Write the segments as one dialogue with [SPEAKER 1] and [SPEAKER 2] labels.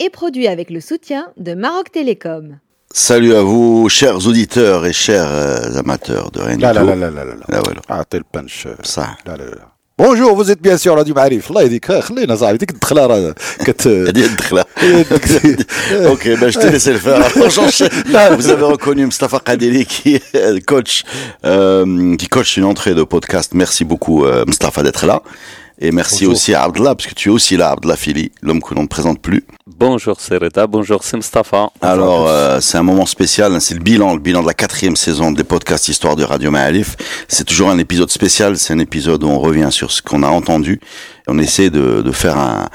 [SPEAKER 1] est produit avec le soutien de Maroc Télécom.
[SPEAKER 2] Salut à vous, chers auditeurs et chers euh, amateurs de rien
[SPEAKER 3] لا
[SPEAKER 2] du
[SPEAKER 3] لا
[SPEAKER 2] tout.
[SPEAKER 3] لا لا لا لا
[SPEAKER 2] لا والو.
[SPEAKER 3] اعطي البنش
[SPEAKER 2] صح
[SPEAKER 3] لا لا لا بونجور vous êtes bien sûr راديو معارف الله يهديك خلينا صاحبي ديك الدخله راه كت
[SPEAKER 2] هذه الدخلة. ok, ben je t'ai laissé le faire. Alors, j'enchaîne. Vous avez reconnu Mustafa Kadeli qui est coach, euh, qui coach une entrée de podcast. Merci beaucoup euh, Mustafa d'être là. et merci
[SPEAKER 3] Bonjour.
[SPEAKER 2] aussi à Abdallah, parce que tu es aussi là, Abdallah Fili, l'homme que l'on ne présente plus.
[SPEAKER 4] Bonjour c'est Reda, bonjour c'est Mustafa.
[SPEAKER 2] Alors, euh, c'est un moment spécial, hein, c'est le bilan, le bilan de la quatrième saison des podcasts Histoire de Radio Ma'alif. C'est toujours un épisode spécial, c'est un épisode où on revient sur ce qu'on a entendu. On essaie de, de faire un,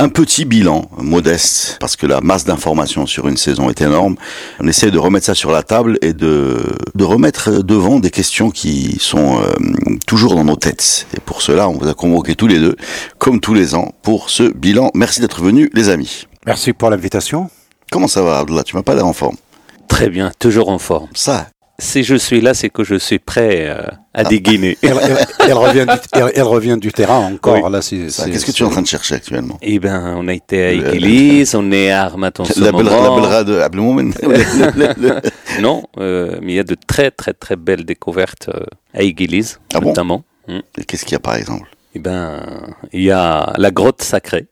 [SPEAKER 2] un petit bilan modeste, parce que la masse d'informations sur une saison est énorme. On essaie de remettre ça sur la table et de, de remettre devant des questions qui sont euh, toujours dans nos têtes. Et pour cela, on vous a convoqué tous les deux, comme tous les ans, pour ce bilan. Merci d'être venus, les amis.
[SPEAKER 3] merci pour l'invitation
[SPEAKER 2] Comment ça va, Abdallah? Tu m'as pas l'air en forme.
[SPEAKER 4] Très bien, toujours en forme.
[SPEAKER 2] Ça,
[SPEAKER 4] Si je suis là, c'est que je suis prêt euh, à dégainer.
[SPEAKER 3] elle, elle- elle revient du, elle, elle revient du terrain encore
[SPEAKER 4] Oui.
[SPEAKER 3] là c'est
[SPEAKER 2] Ça,
[SPEAKER 3] c'est-
[SPEAKER 2] Qu'est-ce que tu es en train de chercher actuellement?
[SPEAKER 4] Eh ben, on a été à Église, on est à Armat en ce
[SPEAKER 2] la, belle, la
[SPEAKER 4] moment.
[SPEAKER 2] belle de Abdelmoumen.
[SPEAKER 4] Non, euh, mais il y a de très très très belles découvertes euh, à Église,
[SPEAKER 2] Ah bon?
[SPEAKER 4] notamment. Hmm.
[SPEAKER 2] Qu'est-ce qu'il y a par exemple?
[SPEAKER 4] Eh ben, il y a la grotte sacrée.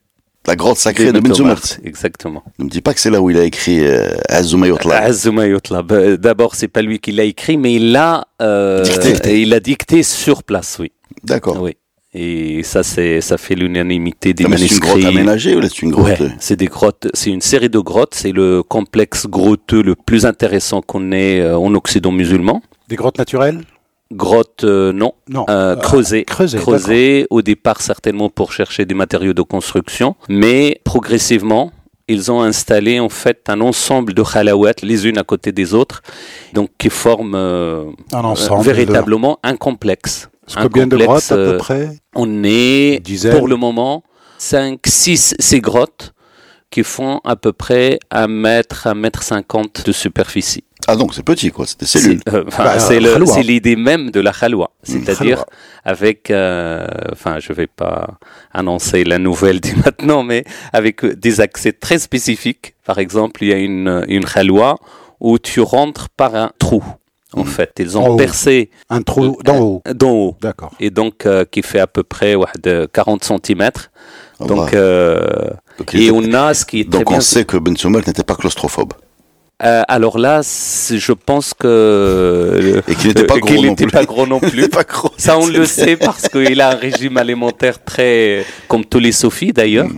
[SPEAKER 2] La grotte sacrée de.
[SPEAKER 4] Tomart, Exactement.
[SPEAKER 2] Ne me dis pas que c'est là où il a écrit euh, Azumayotla.
[SPEAKER 4] Azuma Yotla. Bah, D'abord, c'est pas lui qui l'a écrit, mais il l'a euh,
[SPEAKER 2] Dicté.
[SPEAKER 4] il l'a dicté sur place, oui.
[SPEAKER 2] D'accord.
[SPEAKER 4] Oui. Et ça, c'est, ça fait l'unanimité des
[SPEAKER 2] Ah, c'est une grotte aménagée ou c'est une grotte
[SPEAKER 4] Ouais,
[SPEAKER 2] euh,
[SPEAKER 4] c'est des grottes, c'est une série de grottes. C'est le complexe grotteux le plus intéressant qu'on ait euh, en Occident musulman.
[SPEAKER 3] des grottes naturelles?
[SPEAKER 4] Grotte, euh, non,
[SPEAKER 3] non.
[SPEAKER 4] Euh, creusée.
[SPEAKER 3] creusées
[SPEAKER 4] Creusée, au départ certainement pour chercher des matériaux de construction, mais progressivement, ils ont installé en fait un ensemble de khalawat les unes à côté des autres, donc qui forment euh,
[SPEAKER 3] un
[SPEAKER 4] euh,
[SPEAKER 3] ensemble
[SPEAKER 4] véritablement un complexe.
[SPEAKER 3] de,
[SPEAKER 4] un
[SPEAKER 3] combien de
[SPEAKER 4] complexe,
[SPEAKER 3] grottes à peu
[SPEAKER 4] euh,
[SPEAKER 3] près?
[SPEAKER 4] On est pour le moment 5, 6 ces grottes qui font à peu près 1 mètre, 1 mètre 50 de superficie.
[SPEAKER 2] Ah donc c'est petit quoi, c'est des cellules.
[SPEAKER 4] C'est euh,
[SPEAKER 3] Bah,
[SPEAKER 4] c'est
[SPEAKER 3] euh,
[SPEAKER 4] le-
[SPEAKER 3] khalwa.
[SPEAKER 4] c'est l'idée même de la khalwa, c'est-à-dire
[SPEAKER 3] khalwa.
[SPEAKER 4] avec, euh, enfin je vais pas annoncer la nouvelle dès maintenant, mais avec euh, des accès très spécifiques. Par exemple, il y a une, une khalwa où tu rentres par un trou. En fait, ils
[SPEAKER 3] En
[SPEAKER 4] ont
[SPEAKER 3] haut.
[SPEAKER 4] percé
[SPEAKER 3] un trou d'en haut
[SPEAKER 4] d'en haut
[SPEAKER 3] d'accord
[SPEAKER 4] et donc euh, qui fait à peu près ouais, de 40 cm. Donc, euh,
[SPEAKER 2] Donc,
[SPEAKER 4] et on a ce qui est très
[SPEAKER 2] donc
[SPEAKER 4] bien.
[SPEAKER 2] on sait que Benzoumert n'était pas claustrophobe.
[SPEAKER 4] Euh, alors là, je pense que
[SPEAKER 2] Et qu'il n'était pas gros non plus.
[SPEAKER 4] pas gros non
[SPEAKER 2] Il
[SPEAKER 4] plus.
[SPEAKER 2] est pas gros.
[SPEAKER 4] Ça, on le sait parce qu'il a un régime alimentaire très, comme tous les sophies d'ailleurs.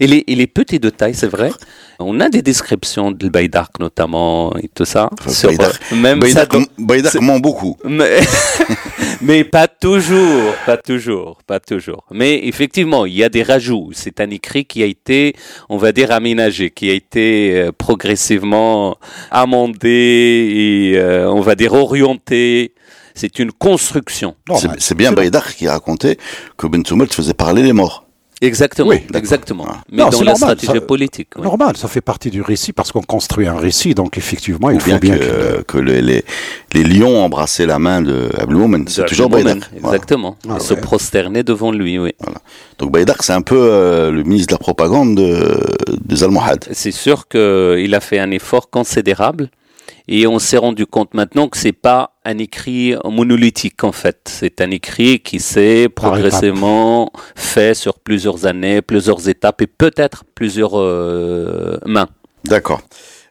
[SPEAKER 4] Il, est, il est petit de taille, c'est vrai. On a des descriptions de Baydark notamment et tout ça.
[SPEAKER 2] Enfin,
[SPEAKER 4] Sur,
[SPEAKER 2] Baydark-
[SPEAKER 4] ça,
[SPEAKER 2] ment beaucoup.
[SPEAKER 4] mais, mais pas toujours, pas toujours, pas toujours. Mais effectivement, il y a des rajouts. C'est un écrit qui a été, on va dire, aménagé, qui a été euh, progressivement amendé et, euh, on va dire, orienté. C'est une construction.
[SPEAKER 2] C'est bien Baydak qui racontait que Benzoumert faisait parler les morts.
[SPEAKER 4] Exactement,
[SPEAKER 3] Oui,
[SPEAKER 4] exactement.
[SPEAKER 2] Ah.
[SPEAKER 4] Mais
[SPEAKER 3] Non,
[SPEAKER 4] dans
[SPEAKER 3] c'est
[SPEAKER 4] la
[SPEAKER 3] normal,
[SPEAKER 4] stratégie
[SPEAKER 3] ça-
[SPEAKER 4] politique. oui.
[SPEAKER 3] normal ça fait partie du récit parce qu'on construit un récit donc effectivement il
[SPEAKER 2] Ou
[SPEAKER 3] faut
[SPEAKER 2] bien,
[SPEAKER 3] bien
[SPEAKER 2] que,
[SPEAKER 3] que
[SPEAKER 2] que les, les, les lions embrassaient la main de Abdelmoumen. C'est toujours
[SPEAKER 4] Abdelmoumen,
[SPEAKER 2] Baydak. Voilà.
[SPEAKER 4] Exactement.
[SPEAKER 3] Ah
[SPEAKER 4] se prosterner devant lui, oui.
[SPEAKER 2] Donc Baydak c'est un peu euh, le ministre de la propagande de, des Almohades.
[SPEAKER 4] C'est sûr qu'il a fait un effort considérable et on s'est rendu compte maintenant que c'est pas un écrit monolithique en fait. C'est un écrit qui s'est progressivement fait sur plusieurs années, plusieurs étapes et peut-être plusieurs euh, mains.
[SPEAKER 2] D'accord.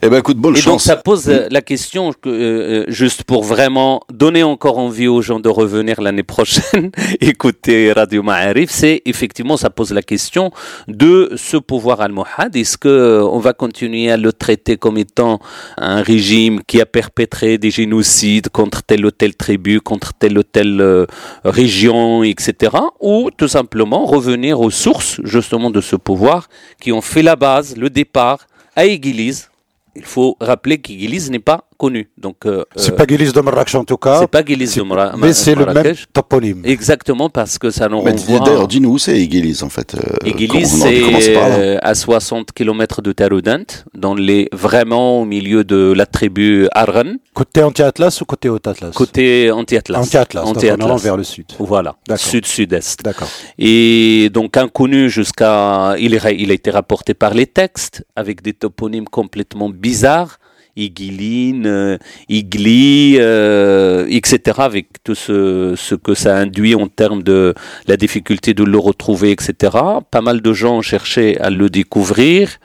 [SPEAKER 2] Eh ben écoute, bonne
[SPEAKER 4] Et donc
[SPEAKER 2] chance.
[SPEAKER 4] ça pose euh, la question, que, euh, juste pour vraiment donner encore envie aux gens de revenir l'année prochaine, écouter Radio Ma'arif, c'est effectivement, ça pose la question de ce pouvoir almohade. Est-ce que euh, on va continuer à le traiter comme étant un régime qui a perpétré des génocides contre telle ou telle tribu, contre telle ou telle euh, région, etc. Ou tout simplement revenir aux sources justement de ce pouvoir qui ont fait la base, le départ à Église, il faut rappeler qu'Igiliz n'est pas connu. Donc, euh,
[SPEAKER 3] C'est
[SPEAKER 4] euh,
[SPEAKER 3] pas Guélis de Marrakech en tout cas,
[SPEAKER 4] c'est pas Guélis de Mara-
[SPEAKER 3] mais c'est le même
[SPEAKER 4] Marrakech.
[SPEAKER 3] toponyme.
[SPEAKER 4] Exactement, parce que ça nous
[SPEAKER 2] Mais
[SPEAKER 4] renvoie...
[SPEAKER 2] D'ailleurs, dis-nous où c'est Iguélis en fait. euh, commencer
[SPEAKER 4] c'est euh, à 60 km de Taroudant, dans les, vraiment au milieu de la tribu Arran,
[SPEAKER 3] Côté anti-Atlas ou côté Haut-Atlas
[SPEAKER 4] côté anti-Atlas.
[SPEAKER 3] Anti-Atlas, en
[SPEAKER 4] Anti-Atlas.
[SPEAKER 3] allant vers le sud.
[SPEAKER 4] Voilà, sud-sud-est.
[SPEAKER 3] D'accord.
[SPEAKER 4] Et donc inconnu jusqu'à... Il, est- il a été rapporté par les textes avec des toponymes complètement bizarres. Iguiline, euh, Igli, euh, etc. Avec tout ce, ce que ça induit en termes de la difficulté de le retrouver, etc. Pas mal de gens cherchaient à le découvrir.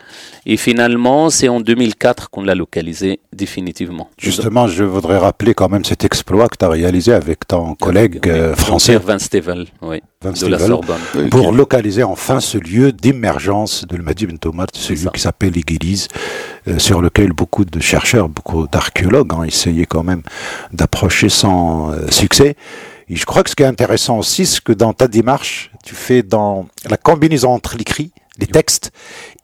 [SPEAKER 4] Et finalement, c'est en 2004 qu'on l'a localisé définitivement.
[SPEAKER 3] Justement, je voudrais rappeler quand même cet exploit que tu as réalisé avec ton collègue euh, français,
[SPEAKER 4] Van Stevel, oui,
[SPEAKER 3] Van
[SPEAKER 4] de la Sorbonne.
[SPEAKER 3] Pour localiser enfin ce lieu d'émergence de l'Madi Ben Tomar, ce lieu
[SPEAKER 4] ça.
[SPEAKER 3] qui s'appelle l'Église, euh, sur lequel beaucoup de chercheurs, beaucoup d'archéologues ont essayé quand même d'approcher sans euh, succès. Et je crois que ce qui est intéressant aussi, c'est que dans ta démarche, tu fais dans la combinaison entre l'écrit, textes,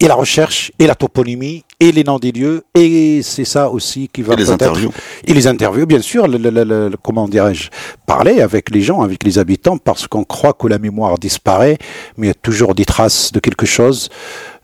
[SPEAKER 3] et la recherche, et la toponymie, et les noms des lieux, et c'est ça aussi qui va
[SPEAKER 2] Et les interviews.
[SPEAKER 3] et les interviews, bien sûr, le, le- le- le- comment dirais-je, parler avec les gens, avec les habitants, parce qu'on croit que la mémoire disparaît, mais il y a toujours des traces de quelque chose.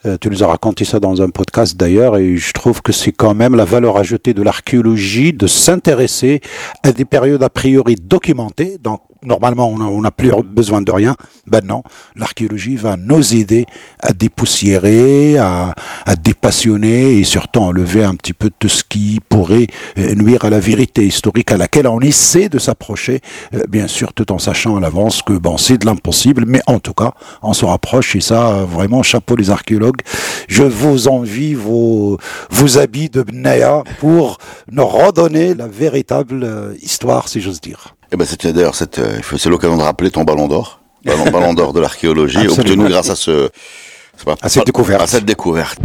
[SPEAKER 3] Euh, tu nous as raconté ça dans un podcast d'ailleurs, et je trouve que c'est quand même la valeur ajoutée de l'archéologie de s'intéresser à des périodes a priori documentées. Donc, normalement, on n'a plus besoin de rien. Ben non, l'archéologie va nous aider à dépoussiérer, à, dépassionner et surtout enlever un petit peu tout ce qui pourrait euh, nuire à la vérité historique à laquelle on essaie de s'approcher, euh, bien sûr, tout en sachant à l'avance que bon, c'est de l'impossible, mais en tout cas, on se rapproche et ça, euh, vraiment, chapeau les archéologues. Je vous envie vos, habits de Bnaya pour nous redonner la véritable histoire, si j'ose dire.
[SPEAKER 2] Eh ben, c'était d'ailleurs cette, euh, c'est l'occasion de rappeler ton ballon d'or, ballon, ballon d'or de l'archéologie, obtenu grâce à ce, pas-
[SPEAKER 3] À cette découverte.
[SPEAKER 2] À cette découverte.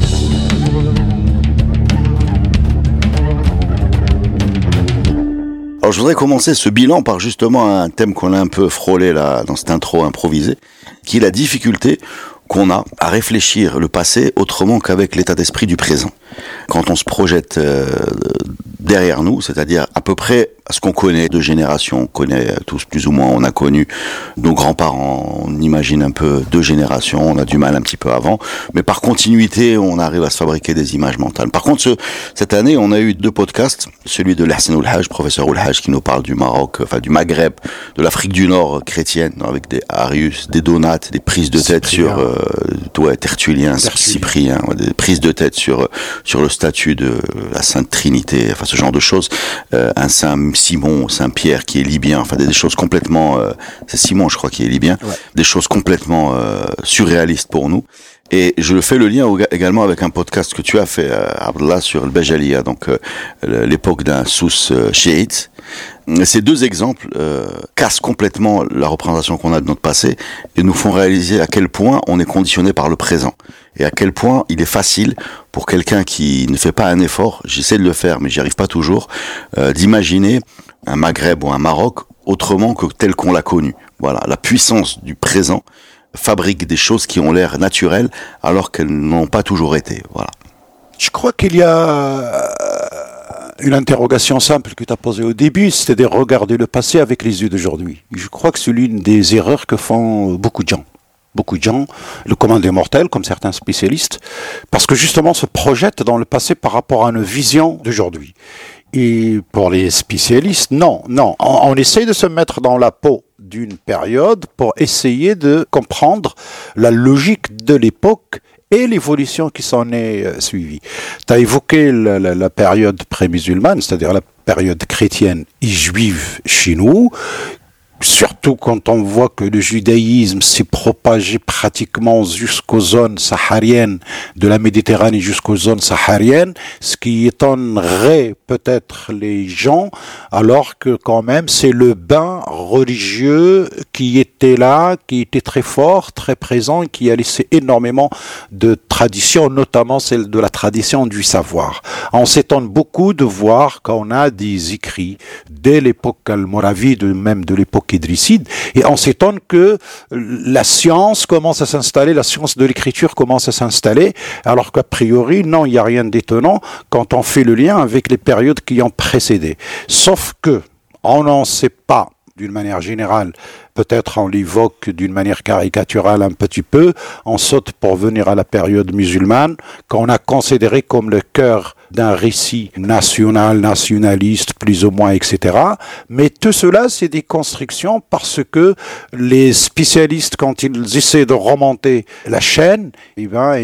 [SPEAKER 2] Alors, je voudrais commencer ce bilan par justement un thème qu'on a un peu frôlé là, dans cette intro improvisée, qui est la difficulté qu'on a à réfléchir le passé autrement qu'avec l'état d'esprit du présent. Quand on se projette euh, derrière nous, c'est-à-dire à peu près ce qu'on connaît de génération, on connaît tous plus ou moins, on a connu nos grands-parents, on imagine un peu deux générations, on a du mal un petit peu avant, mais par continuité, on arrive à se fabriquer des images mentales. Par contre, ce- cette année, on a eu deux podcasts, celui de Lahsen Oulhaj, professeur Oulhaj, qui nous parle du Maroc, enfin du Maghreb, de l'Afrique du Nord chrétienne, avec des Arius, des Donates, des prises de tête sur, euh, ouais, Tertullien,
[SPEAKER 3] Tertullien.
[SPEAKER 2] Cyprien, des prises de tête sur, euh, sur le statut de la Sainte Trinité, enfin ce genre de choses, euh, un Saint Simon, Saint Pierre qui est libyen, enfin des, des choses complètement, euh, c'est Simon je crois qui est libyen,
[SPEAKER 3] Ouais.
[SPEAKER 2] des choses complètement euh, surréalistes pour nous. Et je fais le lien également avec un podcast que tu as fait, euh, Abdallah, sur le Bajalia, donc euh, l'époque d'un sous euh, chiite. Ces deux exemples euh, cassent complètement la représentation qu'on a de notre passé et nous font réaliser à quel point on est conditionné par le présent et à quel point il est facile pour quelqu'un qui ne fait pas un effort, j'essaie de le faire mais j'y arrive pas toujours, euh, d'imaginer un Maghreb ou un Maroc autrement que tel qu'on l'a connu. Voilà, la puissance du présent fabrique des choses qui ont l'air naturelles alors qu'elles n'ont pas toujours été. Voilà.
[SPEAKER 3] Je crois qu'il y a une interrogation simple que tu as posée au début, c'était de regarder le passé avec les yeux d'aujourd'hui. Je crois que c'est l'une des erreurs que font beaucoup de gens. Beaucoup de gens, le commun des mortels, comme certains spécialistes, parce que justement se projettent dans le passé par rapport à une vision d'aujourd'hui. Et pour les spécialistes, non, non. On, on essaye de se mettre dans la peau d'une période pour essayer de comprendre la logique de l'époque et l'évolution qui s'en est euh, suivie. Tu as évoqué la, période pré-musulmane, c'est-à-dire la période chrétienne et juive chez nous, surtout quand on voit que le judaïsme s'est propagé pratiquement jusqu'aux zones sahariennes de la Méditerranée jusqu'aux zones sahariennes, ce qui étonnerait peut-être les gens, alors que quand même c'est le bain religieux qui était là, qui était très fort, très présent, qui a laissé énormément de traditions, notamment celle de la tradition du savoir. On s'étonne beaucoup de voir qu'on a des écrits dès l'époque almoravide, même de l'époque idrissienne, Et on s'étonne que la science commence à s'installer, la science de l'écriture commence à s'installer, alors qu'a priori, non, il n'y a rien d'étonnant quand on fait le lien avec les périodes qui ont précédé. Sauf que on n'en sait pas d'une manière générale peut-être on l'évoque d'une manière caricaturale un petit peu, on saute pour venir à la période musulmane, qu'on a considéré comme le cœur d'un récit national, nationaliste, plus ou moins, etc. Mais tout cela, c'est des constructions parce que les spécialistes, quand ils essaient de remonter la chaîne, eh ben,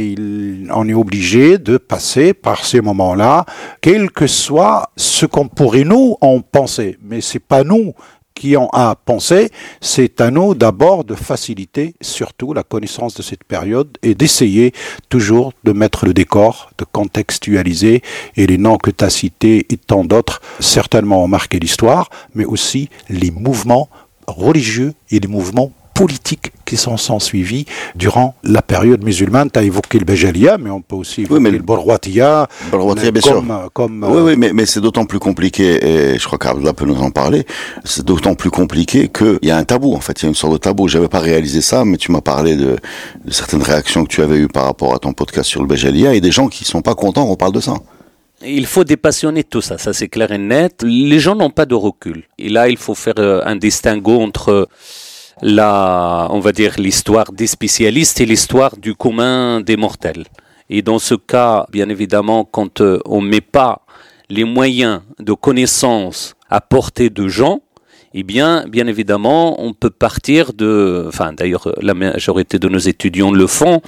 [SPEAKER 3] on est obligé de passer par ces moments-là, quel que soit ce qu'on pourrait nous en penser. Mais c'est pas nous qui ont à penser, c'est à nous d'abord de faciliter surtout la connaissance de cette période et d'essayer toujours de mettre le décor, de contextualiser et les noms que tu as cités et tant d'autres certainement ont marqué l'histoire, mais aussi les mouvements religieux et les mouvements politiques qui sont, sont suivis durant la période musulmane. Tu as évoqué le Béjalia, mais on peut aussi évoquer le Borwatia.
[SPEAKER 2] bien comme, sûr. Comme, oui, oui, mais, mais c'est d'autant plus compliqué, et je crois qu'Abdullah peut nous en parler, c'est d'autant plus compliqué qu'il y a un tabou, en fait. Il y a une sorte de tabou. J'avais pas réalisé ça, mais tu m'as parlé de, de, certaines réactions que tu avais eues par rapport à ton podcast sur le Béjalia, et des gens qui sont pas contents qu'on parle de ça.
[SPEAKER 4] Il faut dépassionner tout ça, ça c'est clair et net. Les gens n'ont pas de recul. Et là, il faut faire euh, un distinguo entre la, on va dire, l'histoire des spécialistes et l'histoire du commun des mortels. Et dans ce cas, bien évidemment, quand euh, on ne met pas les moyens de connaissance à portée de gens, eh bien, bien évidemment, on peut partir de, enfin, d'ailleurs, la majorité de nos étudiants le font,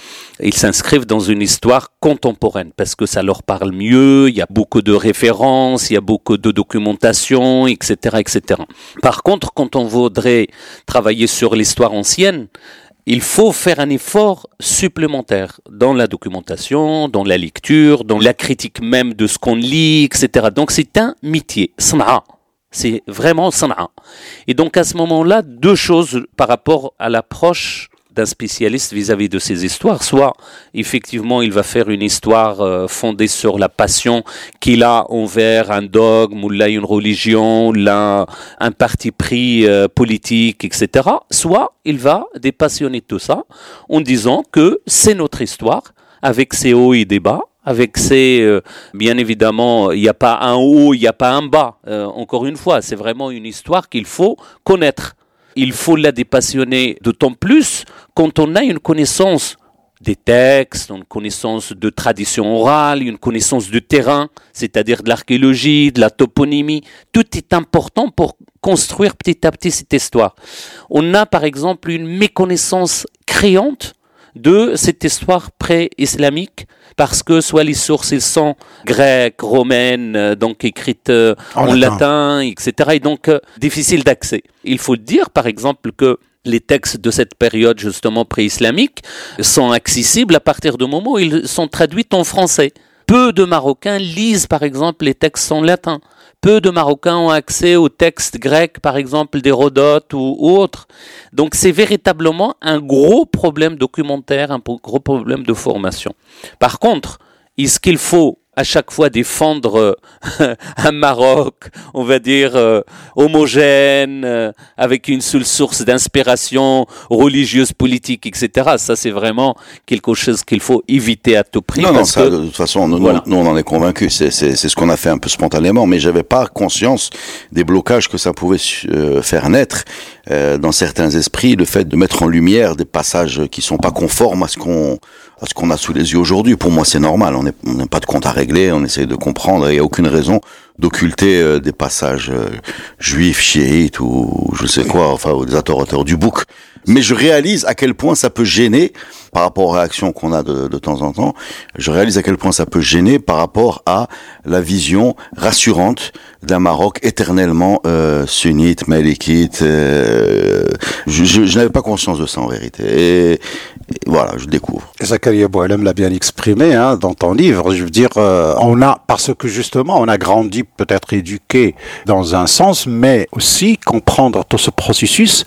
[SPEAKER 4] ils s'inscrivent dans une histoire contemporaine parce que ça leur parle mieux, il y a beaucoup de références, il y a beaucoup de documentation, etc., etc. Par contre, quand on voudrait travailler sur l'histoire ancienne, il faut faire un effort supplémentaire dans la documentation, dans la lecture, dans la critique même de ce qu'on lit, etc. Donc c'est un métier. C'est vraiment Sana'a. Et donc à ce moment-là, deux choses par rapport à l'approche d'un spécialiste vis-à-vis de ces histoires. Soit, effectivement, il va faire une histoire euh, fondée sur la passion qu'il a envers un dogme ou là une religion, là un parti pris euh, politique, etc. Soit, il va dépassionner tout ça en disant que c'est notre histoire avec ses hauts et des bas avec ces, euh, bien évidemment, il n'y a pas un haut, il n'y a pas un bas. Euh, encore une fois, c'est vraiment une histoire qu'il faut connaître. Il faut la dépassionner d'autant plus quand on a une connaissance des textes, une connaissance de tradition orale, une connaissance du terrain, c'est-à-dire de l'archéologie, de la toponymie. Tout est important pour construire petit à petit cette histoire. On a par exemple une méconnaissance créante de cette histoire pré-islamique parce que soit les sources sont grecques, romaines, euh, donc écrites euh, en, latin. etc. Et donc euh, difficile d'accès. Il faut dire par exemple que les textes de cette période justement pré-islamique sont accessibles à partir du moment où ils sont traduits en français. Peu de Marocains lisent par exemple les textes en latin. Peu de Marocains ont accès aux textes grecs, par exemple d'Hérodote ou, autres. Donc c'est véritablement un gros problème documentaire, un gros problème de formation. Par contre, est-ce qu'il faut à chaque fois défendre euh, un Maroc, on va dire, euh, homogène, euh, avec une seule source d'inspiration religieuse, politique, etc. Ça, c'est vraiment quelque chose qu'il faut éviter à tout prix.
[SPEAKER 2] Non, non, ça, de toute façon, nous, nous, on en est convaincus. C'est, c'est, c'est ce qu'on a fait un peu spontanément, mais j'avais pas conscience des blocages que ça pouvait faire naître dans certains esprits, le fait de mettre en lumière des passages qui sont pas conformes à ce qu'on ce qu'on a sous les yeux aujourd'hui. Pour moi, c'est normal. On n'a pas de compte à régler. On essaye de comprendre. Il n'y a aucune raison d'occulter euh, des passages euh, juifs, chiites ou je sais quoi, enfin, ou des auteurs du bouc. Mais je réalise à quel point ça peut gêner par rapport aux réactions qu'on a de, temps en temps. Je réalise à quel point ça peut gêner par rapport à la vision rassurante d'un Maroc éternellement euh, sunnite, malikite. Euh, je n'avais pas conscience de ça en vérité. Et, voilà, je découvre.
[SPEAKER 3] Zakaria Boualem l'a bien exprimé hein, dans ton livre. Je veux dire, euh, on a parce que justement, on a grandi, peut-être éduqué dans un sens, mais aussi comprendre tout ce processus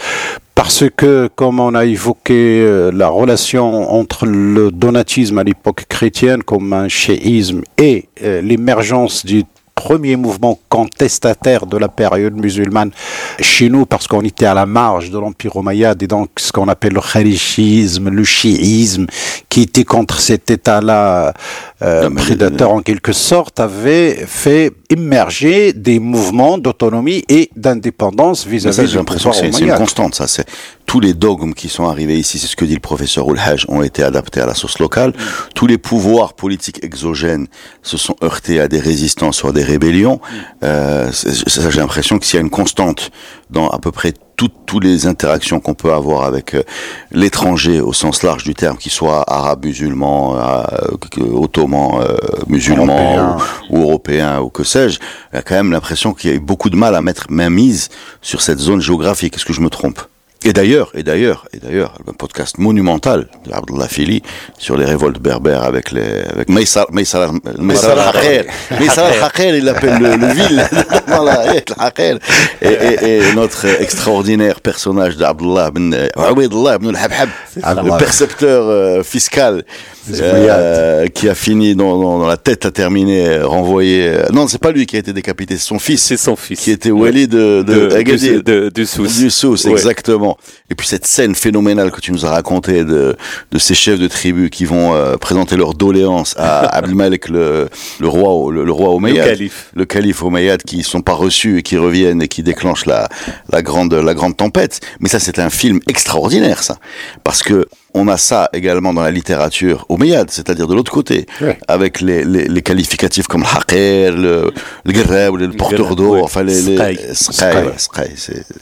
[SPEAKER 3] parce que, comme on a évoqué euh, la relation entre le donatisme à l'époque chrétienne comme un chéisme et euh, l'émergence du premiers mouvements contestataires de la période musulmane chez nous, parce qu'on était à la marge de l'Empire omeyyade et donc ce qu'on appelle le khalichisme, le chiisme, qui était contre cet État-là euh, prédateur en quelque sorte, avait fait immerger des mouvements d'autonomie et d'indépendance vis-à-vis du pouvoir
[SPEAKER 2] c'est c'est une
[SPEAKER 3] omeyyade.
[SPEAKER 2] constante, ça. Tous les dogmes qui sont arrivés ici, c'est ce que dit le professeur Oulhaj, ont été adaptés à la sauce locale. Tous les pouvoirs politiques exogènes se sont heurtés à des résistances ou à des rébellions. Euh, c'est- ça, j'ai l'impression que s'il y a une constante dans à peu près toutes, toutes les interactions qu'on peut avoir avec euh, l'étranger au sens large du terme, qu'il soit arabe, musulman, euh, ottoman, euh, musulman
[SPEAKER 3] Européen.
[SPEAKER 2] ou, ou européen ou que sais-je, il y a quand même l'impression qu'il y a eu beaucoup de mal à mettre main mise sur cette zone géographique. Est-ce que je me trompe? Et d'ailleurs, et d'ailleurs, et d'ailleurs, un podcast monumental d'Abdullah Fili sur les révoltes berbères avec les, avec Maïsar, Maïsar, Maïsar al-Haqir. Maïsar al-Haqir, il l'appelle le, le vil dans la al-Haqir. Et, et, et notre extraordinaire personnage d'Abdullah ben, Abdullah ben al-Habhab,
[SPEAKER 3] Abdullah.
[SPEAKER 2] le percepteur euh, fiscal, euh, qui a fini dans, dans, dans la tête à terminer, euh, renvoyé. euh, non, c'est pas lui qui a été décapité, c'est son fils.
[SPEAKER 4] C'est son fils.
[SPEAKER 2] Qui était Wali de, de,
[SPEAKER 4] de,
[SPEAKER 2] Agadir.
[SPEAKER 4] de, de, de Sousse.
[SPEAKER 2] Du Sousse,
[SPEAKER 4] Ouais.
[SPEAKER 2] Exactement. Et puis cette scène phénoménale que tu nous as racontée de, de ces chefs de tribu qui vont euh, présenter leur doléance à Abdelmalek, le, le roi, le, le roi
[SPEAKER 4] Le calife.
[SPEAKER 2] le calife Omeyyade, qui sont pas reçus et qui reviennent et qui déclenchent la, la grande, la grande tempête. Mais ça, c'est un film extraordinaire, ça, parce que on a ça également dans la littérature Omeyyade, c'est-à-dire de l'autre côté,
[SPEAKER 3] Ouais.
[SPEAKER 2] avec les, les, les qualificatifs comme le haqir, le, le garab, le porteur d'eau,
[SPEAKER 4] ouais.
[SPEAKER 2] enfin les, les c'est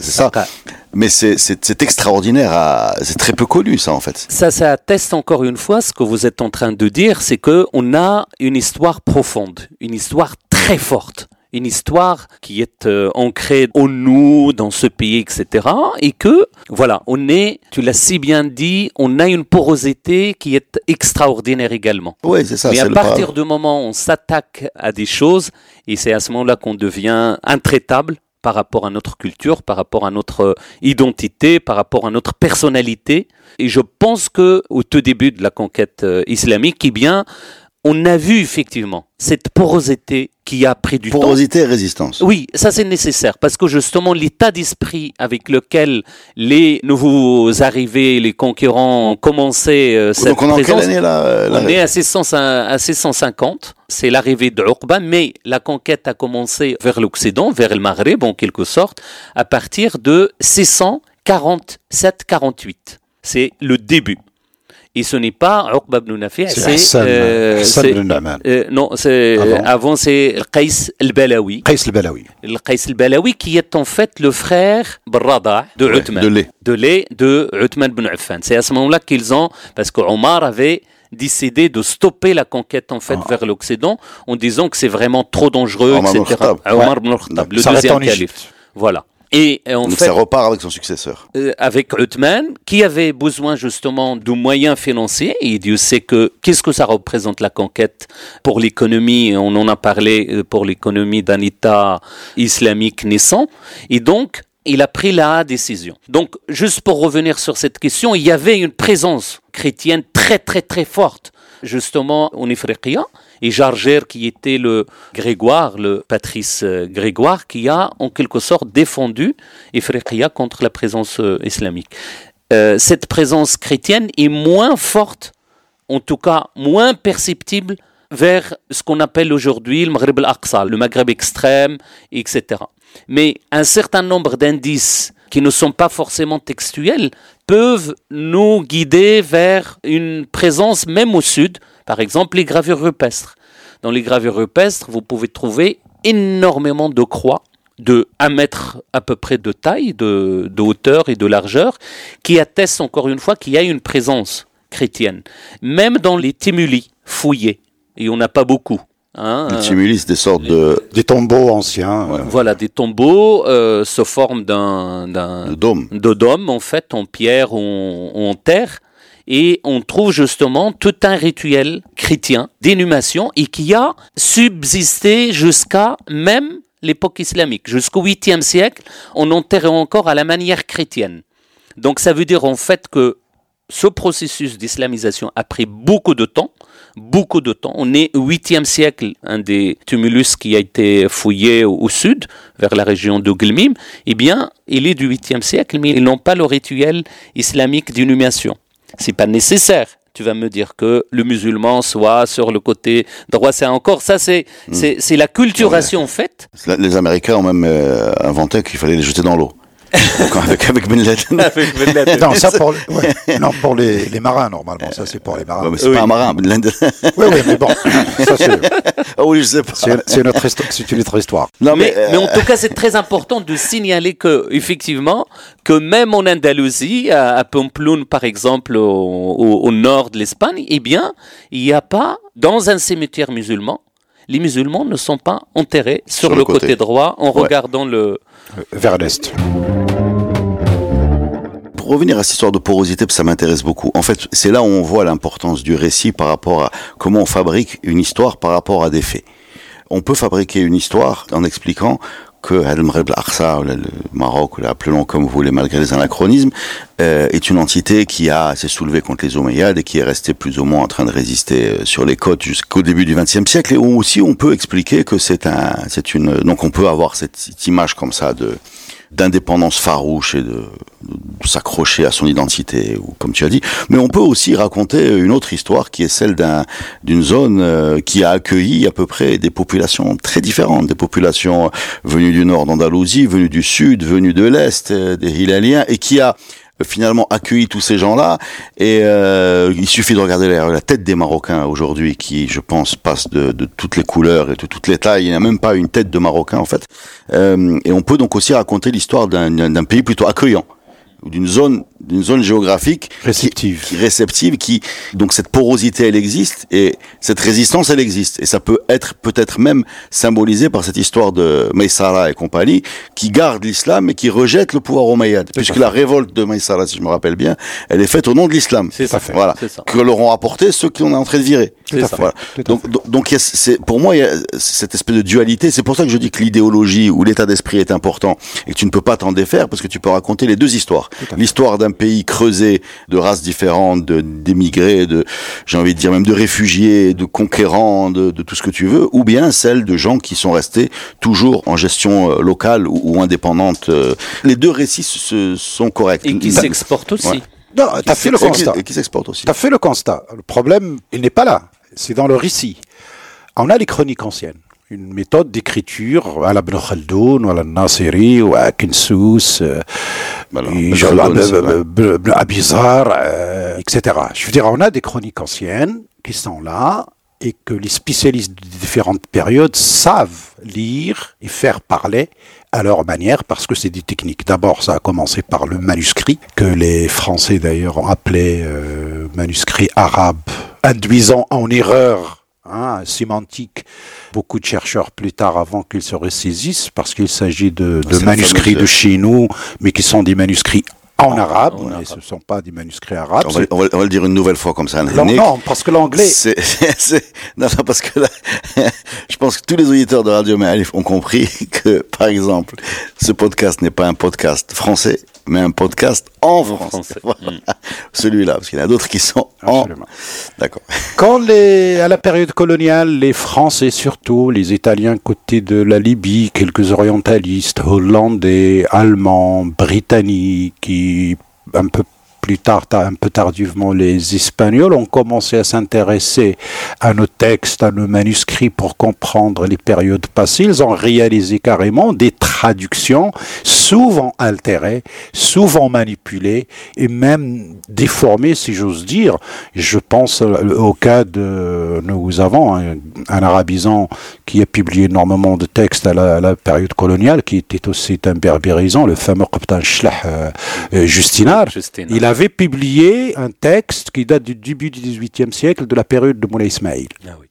[SPEAKER 2] ça. Mais c'est- extraordinaire, c'est très peu connu ça en fait.
[SPEAKER 4] Ça, ça atteste encore une fois ce que vous êtes en train de dire, c'est que on a une histoire profonde, une histoire très forte, une histoire qui est euh, ancrée en nous, dans ce pays, etc. Et que, voilà, on est, tu l'as si bien dit, on a une porosité qui est extraordinaire également.
[SPEAKER 2] Oui, c'est ça.
[SPEAKER 4] Mais à partir
[SPEAKER 2] par-
[SPEAKER 4] du moment où on s'attaque à des choses, et c'est à ce moment-là qu'on devient intraitable par rapport à notre culture, par rapport à notre identité, par rapport à notre personnalité. Et je pense que au tout début de la conquête euh, islamique, eh bien, on a vu effectivement cette porosité qui a pris du temps.
[SPEAKER 2] porosité et résistance.
[SPEAKER 4] Oui, ça c'est nécessaire parce que justement l'état d'esprit avec lequel les nouveaux arrivés, les concurrents ont commencé euh, cette
[SPEAKER 2] Donc on est en quelle
[SPEAKER 4] présence,
[SPEAKER 2] année là, là
[SPEAKER 4] on est à 600 à 650, c'est l'arrivée de Uqba, mais la conquête a commencé vers l'Occident, vers le Maghreb en quelque sorte, à partir de 647-48. C'est le début. Et ce n'est pas Uqba ibn Nafi',
[SPEAKER 3] C'est. Hassan,
[SPEAKER 4] euh,
[SPEAKER 3] Hassan ibn Na'man.
[SPEAKER 4] euh, non, c'est
[SPEAKER 3] Avant.
[SPEAKER 4] avant, c'est Qais el-Balawi.
[SPEAKER 3] Qais el-Balawi.
[SPEAKER 4] Le Qais el-Balawi qui est en fait le frère Barrada de
[SPEAKER 2] Ouais,
[SPEAKER 4] Uthman
[SPEAKER 2] de lait.
[SPEAKER 4] de lait de Uthman bin Affan. C'est à ce moment-là qu'ils ont, parce que Omar avait décidé de stopper la conquête en fait
[SPEAKER 3] Ah.
[SPEAKER 4] vers l'Occident en disant que c'est vraiment trop dangereux,
[SPEAKER 2] Omar ibn
[SPEAKER 4] etc.
[SPEAKER 2] Khattab.
[SPEAKER 4] Omar ibn Khattab, le deuxième calife. Voilà. Et euh, en
[SPEAKER 2] Donc
[SPEAKER 4] fait,
[SPEAKER 2] ça repart avec son successeur.
[SPEAKER 4] euh, avec Uthman, qui avait besoin justement de moyens financiers, et Dieu sait que qu'est-ce que ça représente la conquête pour l'économie, on en a parlé euh, pour l'économie d'un État islamique naissant, et donc il a pris la décision. Donc juste pour revenir sur cette question, il y avait une présence chrétienne très très très forte justement en Ifriqiya, et Jarger qui était le Grégoire, le patrice euh, Grégoire, qui a en quelque sorte défendu Ifriqiya contre la présence euh, islamique. Euh, cette présence chrétienne est moins forte, en tout cas moins perceptible vers ce qu'on appelle aujourd'hui le Maghreb al-Aqsa, le Maghreb extrême, etc. Mais un certain nombre d'indices qui ne sont pas forcément textuels peuvent nous guider vers une présence même au sud, par exemple les gravures rupestres. Dans les gravures rupestres, vous pouvez trouver énormément de croix de 1 mètre à peu près de taille, de, de hauteur et de largeur, qui attestent encore une fois qu'il y a une présence chrétienne. Même dans les timuli fouillés, et on n'a pas beaucoup. hein,
[SPEAKER 2] Les
[SPEAKER 4] euh,
[SPEAKER 2] tumuli, c'est des sortes de,
[SPEAKER 3] Des tombeaux anciens. euh,
[SPEAKER 4] voilà, des tombeaux euh, se forment d'un, d'un,
[SPEAKER 2] de dômes.
[SPEAKER 4] de dômes, en fait, en pierre ou en, ou en terre. Et on trouve justement tout un rituel chrétien d'inhumation et qui a subsisté jusqu'à même l'époque islamique. Jusqu'au 8e siècle, on enterrait encore à la manière chrétienne. Donc ça veut dire en fait que ce processus d'islamisation a pris beaucoup de temps, beaucoup de temps. On est au 8e siècle, un des tumulus qui a été fouillé au, sud, vers la région de Glmim. Eh bien, il est du 8e siècle, mais ils n'ont pas le rituel islamique d'inhumation. C'est pas nécessaire tu vas me dire que le musulman soit sur le côté droit. C'est encore ça, c'est c'est c'est la culturation faite.
[SPEAKER 2] Les Américains ont même euh, inventé qu'il fallait les jeter dans l'eau. Avec, avec Ben Laden.
[SPEAKER 4] Avec Ben Laden.
[SPEAKER 3] Non, ça pour, les- ouais. non, pour les, les marins, normalement. Ça, c'est pour les
[SPEAKER 2] Ouais,
[SPEAKER 3] marins.
[SPEAKER 2] mais c'est
[SPEAKER 4] Oui.
[SPEAKER 2] pas un marin, Ben Laden.
[SPEAKER 3] Oui, oui, mais bon, ça, c'est
[SPEAKER 2] Ah oui, je sais pas.
[SPEAKER 3] c'est- notre une autre histoire.
[SPEAKER 2] Non,
[SPEAKER 4] mais,
[SPEAKER 2] mais,
[SPEAKER 4] mais
[SPEAKER 2] euh,
[SPEAKER 4] en tout cas, c'est très important de signaler que, effectivement, que même en Andalousie, à, à Pampelune, par exemple, au, au- au nord de l'Espagne, eh bien, il n'y a pas, dans un cimetière musulman, les musulmans ne sont pas enterrés sur,
[SPEAKER 2] Sur
[SPEAKER 4] le côté.
[SPEAKER 2] côté.
[SPEAKER 4] droit en
[SPEAKER 2] Ouais.
[SPEAKER 4] regardant le.
[SPEAKER 3] Euh, Vers l'Est.
[SPEAKER 2] pour revenir à cette histoire de porosité, parce que ça m'intéresse beaucoup. En fait, c'est là où on voit l'importance du récit par rapport à comment on fabrique une histoire par rapport à des faits. On peut fabriquer une histoire en expliquant que Al Maghreb al-Aqsa, le Maroc, appelons comme vous voulez, malgré les anachronismes, euh, est une entité qui a s'est soulevée contre les Omeyyades et qui est restée plus ou moins en train de résister euh, sur les côtes jusqu'au début du XXe siècle. Et aussi, on peut expliquer que c'est un, c'est une, donc on peut avoir cette image comme ça de d'indépendance farouche et de, s'accrocher à son identité, ou comme tu as dit. Mais on peut aussi raconter une autre histoire qui est celle d'un d'une zone euh, qui a accueilli à peu près des populations très différentes, des populations venues du nord d'Andalousie, venues du sud, venues de l'est, euh, des Hilaliens, et qui a euh, finalement accueilli tous ces gens-là. Et euh, il suffit de regarder la, tête des Marocains aujourd'hui qui je pense passe de, de toutes les couleurs et de toutes les tailles. Il n'y a même pas une tête de Marocain en fait. Euh, et on peut donc aussi raconter l'histoire d'un pays plutôt accueillant d'une zone d'une zone géographique
[SPEAKER 3] Réceptive.
[SPEAKER 2] qui, qui réceptive qui donc cette porosité elle existe et cette résistance elle existe. Et ça peut être peut-être même symbolisé par cette histoire de Maïsara et compagnie qui garde l'islam et qui rejette le pouvoir omeyyade. Puisque la révolte de Maïsara si je me rappelle bien elle est faite au nom de l'islam.
[SPEAKER 4] C'est ça.
[SPEAKER 2] voilà.
[SPEAKER 4] Ça.
[SPEAKER 2] que leur ont apporté ceux qui on est en train de virer.
[SPEAKER 4] C'est ça.
[SPEAKER 2] voilà. Donc donc, donc il y a- c'est pour moi il y a cette espèce de dualité. C'est pour ça que je dis que l'idéologie ou l'état d'esprit est important et que tu ne peux pas t'en défaire parce que tu peux raconter les deux histoires. L'histoire d'un pays creusé de races différentes de d'émigrés de j'ai envie de dire même de réfugiés de conquérants de, de tout ce que tu veux ou bien celle de gens qui sont restés toujours en gestion euh, locale ou, ou indépendante euh. les deux récits se, sont corrects
[SPEAKER 4] Et qui
[SPEAKER 2] T'as-
[SPEAKER 4] s'exporte aussi.
[SPEAKER 2] Ouais.
[SPEAKER 3] Non, tu as
[SPEAKER 2] qui
[SPEAKER 3] fait le constat.
[SPEAKER 2] et qui s'exportent aussi
[SPEAKER 3] Tu as fait le constat. Le problème, il n'est pas là. C'est dans le récit. On a les chroniques anciennes. Une méthode d'écriture à la Ibn Khaldoun, ou à la Nasiri, ou à Kinsous,
[SPEAKER 2] c'est
[SPEAKER 3] euh, Abizar, euh, etc. Je veux dire, on a des chroniques anciennes qui sont là et que les spécialistes de différentes périodes savent lire et faire parler à leur manière parce que c'est des techniques. D'abord, ça a commencé par le manuscrit, que les Français d'ailleurs ont appelé euh, manuscrit arabe, induisant en erreur hein, sémantique beaucoup de chercheurs plus tard avant qu'ils se ressaisissent parce qu'il s'agit de,
[SPEAKER 2] la
[SPEAKER 3] manuscrits de chez nous, mais qui sont des manuscrits en arabe,
[SPEAKER 2] en arabe.
[SPEAKER 3] ce ne sont pas des manuscrits arabes.
[SPEAKER 2] on va, on, va, on va le dire une nouvelle fois comme ça
[SPEAKER 3] Non, non, parce que l'anglais,
[SPEAKER 2] non, non, parce que là, je pense que tous les auditeurs de Radio Maalif ont compris que, par exemple, ce podcast n'est pas un podcast français, mais un podcast en français.
[SPEAKER 4] français.
[SPEAKER 2] Voilà. Celui-là, parce qu'il y en a d'autres qui sont
[SPEAKER 3] Absolument.
[SPEAKER 2] en. D'accord.
[SPEAKER 3] Quand les, à la période coloniale, les Français surtout, les Italiens côté de la Libye, quelques orientalistes, hollandais, allemands, britanniques, qui un peu plus tard, ta- un peu tardivement, les Espagnols ont commencé à s'intéresser à nos textes, à nos manuscrits pour comprendre les périodes passées. Ils ont réalisé carrément des traductions, souvent altérées, souvent manipulées et même déformées, si j'ose dire. Je pense au cas de, nous avons un, un arabisant qui a publié énormément de textes à la, à la période coloniale, qui était aussi un berbérisant, le fameux Qaptan Shlah euh, euh, Justinar. Il avait publié un texte qui date du début du XVIIIe siècle, de la période de Moulay Ismail.
[SPEAKER 4] Ah oui.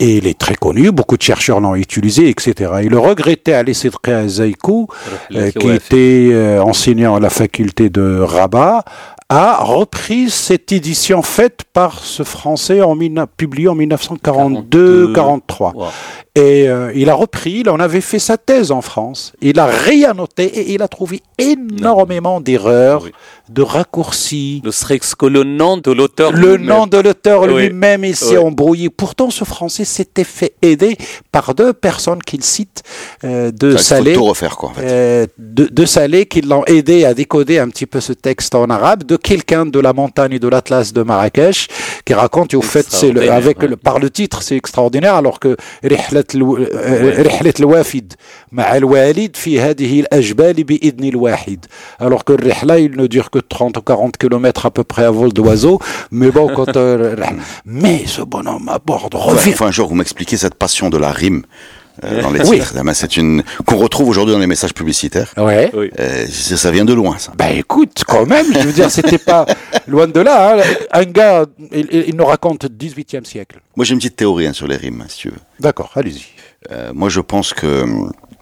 [SPEAKER 3] Et il est très connu, beaucoup de chercheurs l'ont utilisé, etc. Et le regrettait Ali Sidqi Zaikou, euh, qui était euh, enseignant à la faculté de Rabat, a repris cette édition faite par ce Français en publiée en 1942-43.
[SPEAKER 4] Wow.
[SPEAKER 3] Et euh, il a repris, il en avait fait sa thèse en France. Il a réannoté et il a trouvé énormément d'erreurs,
[SPEAKER 4] Oui.
[SPEAKER 3] de raccourcis.
[SPEAKER 4] Ne serait-ce que le nom de l'auteur.
[SPEAKER 3] Le
[SPEAKER 4] lui-même.
[SPEAKER 3] nom de l'auteur
[SPEAKER 4] Oui.
[SPEAKER 3] lui-même, il s'est
[SPEAKER 4] Oui.
[SPEAKER 3] embrouillé. Pourtant, ce Français s'était fait aider par deux personnes qu'il cite, euh, de
[SPEAKER 2] Il faut
[SPEAKER 3] Salé.
[SPEAKER 2] tout refaire, quoi, en fait.
[SPEAKER 3] Euh, de, de Salé qui l'ont aidé à décoder un petit peu ce texte en arabe, de quelqu'un de la montagne et de l'Atlas de Marrakech qui raconte, et au fait, c'est le,
[SPEAKER 4] Extraordinaire,
[SPEAKER 3] avec
[SPEAKER 4] ouais.
[SPEAKER 3] le, par le titre, c'est extraordinaire, alors que رحلة الو- euh, رحلة الوافد مع الوالد في هذه الأجبال بإذن الواحد. Alors que le rihla, il ne dure que 30 ou 40 km à peu près à vol d'oiseau, mais bon, quand, euh, mais ce bonhomme à bord
[SPEAKER 2] Enfin,
[SPEAKER 3] revient.
[SPEAKER 2] faut un jour vous m'expliquez cette passion de la rime Euh, dans les titres. Oui. C'est une qu'on retrouve aujourd'hui dans les messages publicitaires.
[SPEAKER 4] Oui.
[SPEAKER 2] Euh, ça vient de loin, ça.
[SPEAKER 3] Bah écoute, quand même, je veux dire, c'était pas loin de là. Hein. Un gars, il, nous raconte 18e siècle.
[SPEAKER 2] Moi, j'ai une petite théorie hein, sur les rimes, si tu veux.
[SPEAKER 3] D'accord, allez-y.
[SPEAKER 2] Euh, moi, je pense que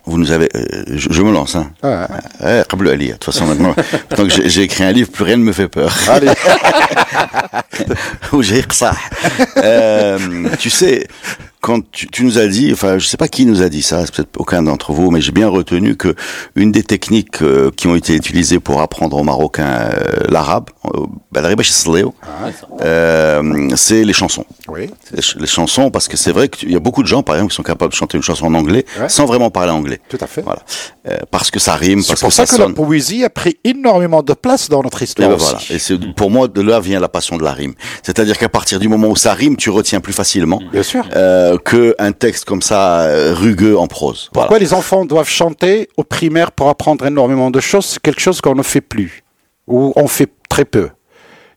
[SPEAKER 2] vous nous avez. Je, me lance. Hein.
[SPEAKER 3] Ah,
[SPEAKER 2] ouais. Ouais, hein, De toute façon, maintenant, tant que j'ai écrit un livre, plus rien ne me fait peur.
[SPEAKER 3] Allez.
[SPEAKER 2] Ou j'ai ça. tu sais, quand tu, tu nous as dit, enfin, je sais pas qui nous a dit ça, c'est peut-être aucun d'entre vous, mais j'ai bien retenu que une des techniques euh, qui ont été utilisées pour apprendre aux Marocains euh, l'arabe, euh, l'arabe, euh, c'est les chansons.
[SPEAKER 3] Oui.
[SPEAKER 2] Les, ch- les chansons, parce que c'est vrai qu'il y a beaucoup de gens, par exemple, qui sont capables de chanter une chanson en anglais
[SPEAKER 3] Ouais.
[SPEAKER 2] sans vraiment parler anglais.
[SPEAKER 3] Tout à fait.
[SPEAKER 2] Voilà. Euh, parce que ça rime,
[SPEAKER 3] C'est
[SPEAKER 2] parce
[SPEAKER 3] pour
[SPEAKER 2] que
[SPEAKER 3] ça
[SPEAKER 2] ça,
[SPEAKER 3] que la
[SPEAKER 2] sonne.
[SPEAKER 3] poésie a pris énormément de place dans notre
[SPEAKER 2] Et
[SPEAKER 3] histoire
[SPEAKER 2] ben voilà. Et c'est pour moi de là vient la passion de la rime. C'est-à-dire qu'à partir du moment où ça rime, tu retiens plus facilement
[SPEAKER 3] Bien sûr.
[SPEAKER 2] Euh, que un texte comme ça euh, rugueux en prose.
[SPEAKER 3] Pourquoi les enfants doivent chanter au primaire pour apprendre énormément de choses C'est quelque chose qu'on ne fait plus, ou on fait très peu?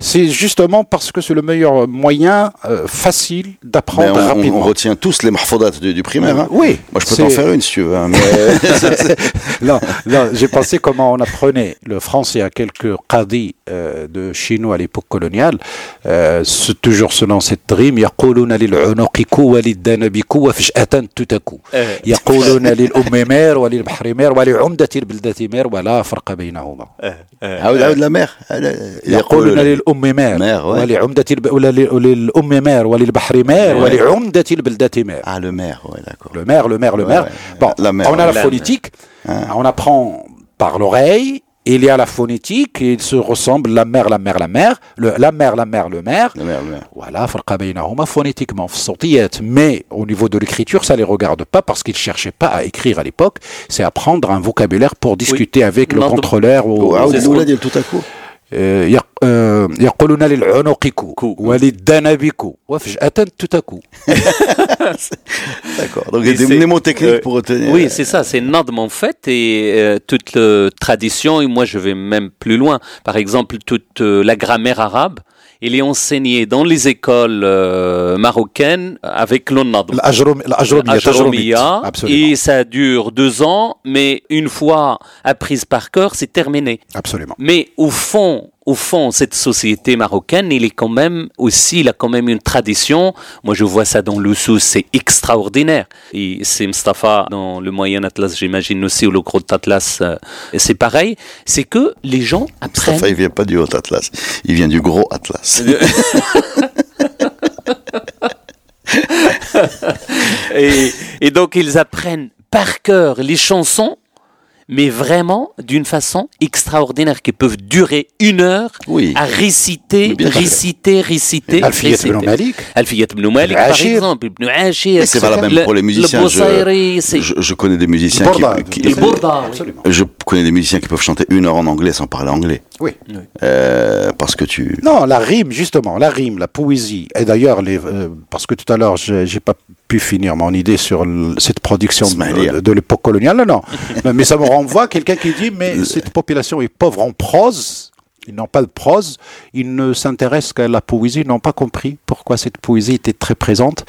[SPEAKER 3] C'est justement parce que c'est le meilleur moyen euh, facile
[SPEAKER 2] Mais
[SPEAKER 3] d'apprendre
[SPEAKER 2] on, on-
[SPEAKER 3] rapidement.
[SPEAKER 2] on retient tous les marfodat du, du primaire. hein.
[SPEAKER 3] Oui.
[SPEAKER 2] Moi, je peux
[SPEAKER 3] c'est-
[SPEAKER 2] t'en faire une si tu veux. hein, mais
[SPEAKER 3] non, non, j'ai pensé comment on apprenait le français à quelques qadis euh, de chez nous à l'époque coloniale, euh, c'est toujours selon cette rime يقولون للعنق كو وللدنب كو فجأة تتكو
[SPEAKER 4] إيه.
[SPEAKER 3] يقولون للأم مير وللبحر مير ولعمدة البلدة مير ولا فرق بينهما
[SPEAKER 2] عاود عاود la mer.
[SPEAKER 3] يقولون للأم مير
[SPEAKER 2] مير، ouais.
[SPEAKER 3] ولعمدة الب... ولا ل- وللأم مير وللبحر مير
[SPEAKER 2] Ouais.
[SPEAKER 3] ولعمدة البلدة مير
[SPEAKER 2] Ah le maire, ouais, d'accord.
[SPEAKER 3] le maire, le maire, le
[SPEAKER 2] Ouais,
[SPEAKER 3] maire.
[SPEAKER 2] ouais.
[SPEAKER 3] Bon,
[SPEAKER 2] La mère,
[SPEAKER 3] on a la
[SPEAKER 4] la
[SPEAKER 3] phonétique,
[SPEAKER 2] Hein.
[SPEAKER 3] on apprend par l'oreille, il y a la phonétique, et ils se ressemblent, la mère, la mère, la mère, le, la mère, la mère, le maire.
[SPEAKER 2] Le maire, le maire.
[SPEAKER 3] Voilà, فرق بينهما phonétiquement, في الصوتيات. Mais au niveau de l'écriture, ça les regarde pas parce qu'ils cherchaient pas à écrire à l'époque, c'est apprendre un vocabulaire pour discuter avec le
[SPEAKER 4] Non,
[SPEAKER 3] contrôleur ou,
[SPEAKER 2] عاود
[SPEAKER 4] c'est
[SPEAKER 2] الأولى ديال tout à coup.
[SPEAKER 3] آه، يق- آه، يقولون للعنق كو
[SPEAKER 4] كو.
[SPEAKER 3] وللدنب كو وفجأة تتكو
[SPEAKER 2] D'accord. Donc
[SPEAKER 4] Et
[SPEAKER 2] il y a des
[SPEAKER 4] c'est-
[SPEAKER 2] mnémotechniques
[SPEAKER 4] euh,
[SPEAKER 2] pour retenir.
[SPEAKER 4] Oui, c'est ça, c'est Nadm en fait, et euh, toute la tradition, et moi je vais même plus loin. Par exemple, toute euh, la grammaire arabe, il est enseigné dans les écoles euh, marocaines avec
[SPEAKER 3] l'onnadr.
[SPEAKER 4] Et ça dure deux ans, mais une fois apprise par cœur, c'est terminé.
[SPEAKER 3] Absolument.
[SPEAKER 4] Mais au fond, au fond, cette société marocaine, il est quand même aussi, il a quand même une tradition. Moi, je vois ça dans le sous, c'est extraordinaire. Et c'est Mustafa dans le Moyen Atlas, j'imagine aussi, ou le Gros Atlas, euh, c'est pareil. C'est que les gens apprennent.
[SPEAKER 2] Mustafa, il vient pas du haut Atlas. Il vient du gros Atlas.
[SPEAKER 4] et, et donc, ils apprennent par cœur les chansons, mais vraiment d'une façon extraordinaire, qui peuvent durer une heure
[SPEAKER 2] Oui.
[SPEAKER 4] à réciter, réciter, réciter.
[SPEAKER 3] Alfiyat
[SPEAKER 4] réciter.
[SPEAKER 3] ibn Malik.
[SPEAKER 4] Alfiyat ibn Malik, par exemple, Ibn Ashir.
[SPEAKER 2] Et c'est valable même
[SPEAKER 4] le-
[SPEAKER 2] pour les musiciens.
[SPEAKER 4] Le
[SPEAKER 2] Je-
[SPEAKER 4] Boussaïri, c'est...
[SPEAKER 2] Je, je connais des musiciens
[SPEAKER 3] Borda.
[SPEAKER 2] qui,
[SPEAKER 4] Le
[SPEAKER 2] qui-
[SPEAKER 4] Bourda.
[SPEAKER 3] Absolument.
[SPEAKER 2] je connais des musiciens qui peuvent chanter une heure en anglais sans parler anglais.
[SPEAKER 3] Oui.
[SPEAKER 2] Euh, parce que tu.
[SPEAKER 3] Non, la rime, justement, la rime, la poésie. Et d'ailleurs, les, euh, parce que tout à l'heure, j'ai j'ai pas pu finir mon idée sur cette production de, de l'époque coloniale. Non, non. mais, mais ça me renvoie à quelqu'un qui dit, mais cette population est pauvre en prose. Ils n'ont pas de prose. Ils ne s'intéressent qu'à la poésie. Ils n'ont pas compris pourquoi cette poésie était très présente.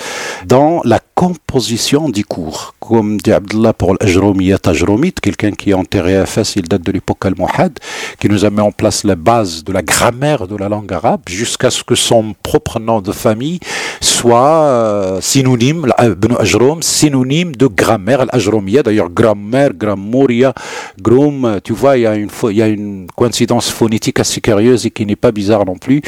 [SPEAKER 3] dans la composition du cours. Comme dit Abdullah pour l'Ajromiya Tajromit, quelqu'un qui est enterré à Fès, il date de l'époque al-Muhad, qui nous a mis en place la base de la grammaire de la langue arabe jusqu'à ce que son propre nom de famille soit euh, synonyme, Ibn Ajrom, synonyme de grammaire, l'Ajromiya. D'ailleurs, grammaire, grammoria, grom, tu vois, il y, a une, il y a une coïncidence phonétique assez curieuse et qui n'est pas bizarre non plus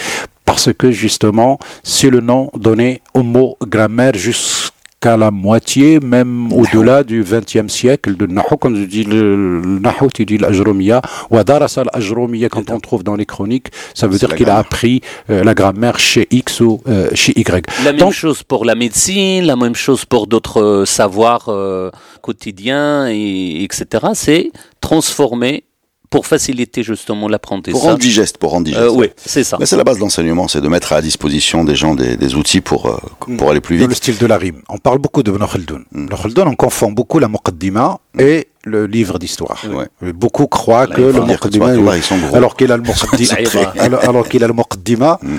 [SPEAKER 3] parce que justement, c'est le nom donné au mot grammaire jusqu'à la moitié, même au-delà du XXe siècle de Nahu. Quand je dis le, Nahu, tu dis l'Ajromiya. Ou Adarasa l'Ajromiya, quand on trouve dans les chroniques, ça veut dire qu'il a appris euh, la grammaire chez X ou euh, chez Y.
[SPEAKER 4] La même chose pour la médecine, la même chose pour d'autres euh, savoirs euh, quotidiens, et, etc. C'est transformer pour faciliter justement l'apprentissage.
[SPEAKER 2] Pour rendre digeste, pour rendre digeste.
[SPEAKER 4] Euh, oui, c'est ça.
[SPEAKER 2] Mais c'est la base de l'enseignement, c'est de mettre à disposition des gens des, des outils pour, euh, pour aller plus
[SPEAKER 3] Dans le
[SPEAKER 2] vite.
[SPEAKER 3] style de la rime. On parle beaucoup de Ibn Khaldun. Ibn Khaldun, on confond beaucoup la Muqaddima et le livre d'histoire.
[SPEAKER 2] Ouais.
[SPEAKER 3] Beaucoup croient
[SPEAKER 2] Là,
[SPEAKER 3] que le Muqaddima,
[SPEAKER 2] Tubac, ils sont gros.
[SPEAKER 3] alors qu'il a le Muqaddima, alors, alors qu'il a le Muqaddima,
[SPEAKER 2] Mm.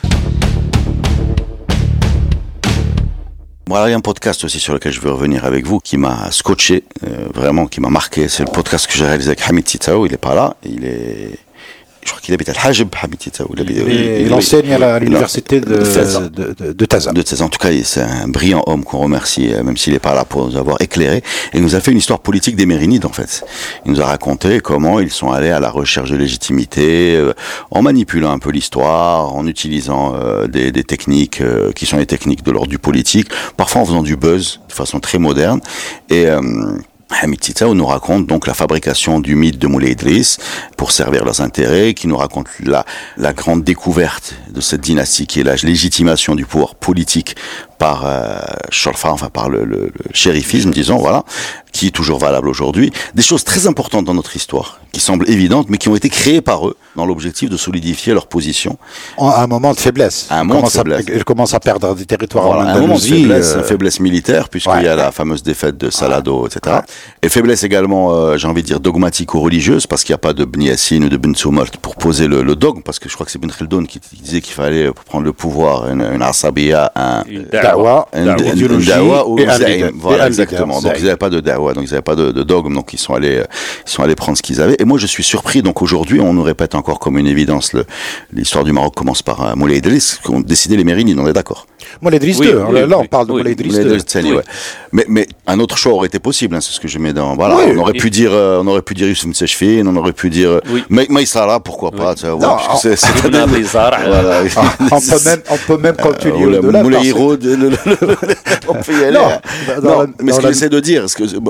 [SPEAKER 2] Voilà, il y a un podcast aussi sur lequel je veux revenir avec vous qui m'a scotché, euh, vraiment qui m'a marqué. C'est le podcast que j'ai réalisé avec Hamid Titao. Il est pas là. Il est, je crois qu'il habite à Al-Hajib. Il,
[SPEAKER 3] Et
[SPEAKER 2] il-
[SPEAKER 3] il enseigne à
[SPEAKER 2] il-
[SPEAKER 3] l'université de,
[SPEAKER 2] de
[SPEAKER 3] de, de, de Taza.
[SPEAKER 2] de 16 ans. En tout cas, c'est un brillant homme qu'on remercie, euh, même s'il n'est pas là pour nous avoir éclairé. Et il nous a fait une histoire politique des Mérinides, en fait. Il nous a raconté comment ils sont allés à la recherche de légitimité, euh, en manipulant un peu l'histoire, en utilisant euh, des, des techniques euh, qui sont les techniques de l'ordre du politique, parfois en faisant du buzz de façon très moderne. Et euh, Hamid Titao nous raconte donc la fabrication du mythe de Moulay Idriss pour servir leurs intérêts, qui nous raconte la, la grande découverte de cette dynastie qui est la légitimation du pouvoir politique par euh, Sholfa, enfin par le, le, le shérifisme, disons, voilà, qui est toujours valable aujourd'hui. Des choses très importantes dans notre histoire, qui semblent évidentes, mais qui ont été créées par eux dans l'objectif de solidifier leur position.
[SPEAKER 3] En- à un moment de faiblesse.
[SPEAKER 2] À un moment de
[SPEAKER 3] Commence à-
[SPEAKER 2] faiblesse.
[SPEAKER 3] il commence à perdre des territoires
[SPEAKER 2] Voilà,
[SPEAKER 3] en
[SPEAKER 2] un moment de faiblesse,
[SPEAKER 3] euh,
[SPEAKER 2] faiblesse militaire, puisqu'il
[SPEAKER 3] ouais,
[SPEAKER 2] y a la fameuse défaite de Salado, etc. Et faiblesse également, euh, j'ai envie de dire, dogmatique ou religieuse, parce qu'il n'y a pas de Bni Yassin ou de Ben pour poser le, le dogme, parce que je crois que c'est Ben Khaldoun qui, qui disait qu'il fallait, euh, pour prendre le pouvoir, une, une asabiya, un,
[SPEAKER 4] Une
[SPEAKER 3] Dawa, dawa,
[SPEAKER 2] ou
[SPEAKER 3] leader.
[SPEAKER 2] Voilà, exactement. Donc ils n'avaient pas de dawa, donc ils n'avaient pas de, de dogme, donc ils sont allés, euh, ils sont allés prendre ce qu'ils avaient. Et moi je suis surpris, donc aujourd'hui on nous répète encore comme une évidence, l'histoire du Maroc commence par euh, Moulay Idriss, qui ont décidé les Mérinides, on est d'accord.
[SPEAKER 3] Moulay Idriss
[SPEAKER 4] Oui,
[SPEAKER 3] II, hein,
[SPEAKER 4] oui,
[SPEAKER 3] là on parle de
[SPEAKER 4] Oui.
[SPEAKER 2] ouais. Mais, mais un autre choix aurait été possible, hein, c'est ce que je mets dans. Voilà,
[SPEAKER 3] Oui.
[SPEAKER 2] on aurait pu dire, euh, on aurait pu dire Msechfin, on aurait pu dire euh, Maïsara, pourquoi pas,
[SPEAKER 3] on, peut même, continuer
[SPEAKER 2] Euh, la
[SPEAKER 3] au-delà.
[SPEAKER 2] On peut y aller.
[SPEAKER 3] Non,
[SPEAKER 2] hein.
[SPEAKER 3] dans
[SPEAKER 2] Non,
[SPEAKER 3] la-
[SPEAKER 2] mais ce que
[SPEAKER 3] la-
[SPEAKER 2] j'essaie de dire,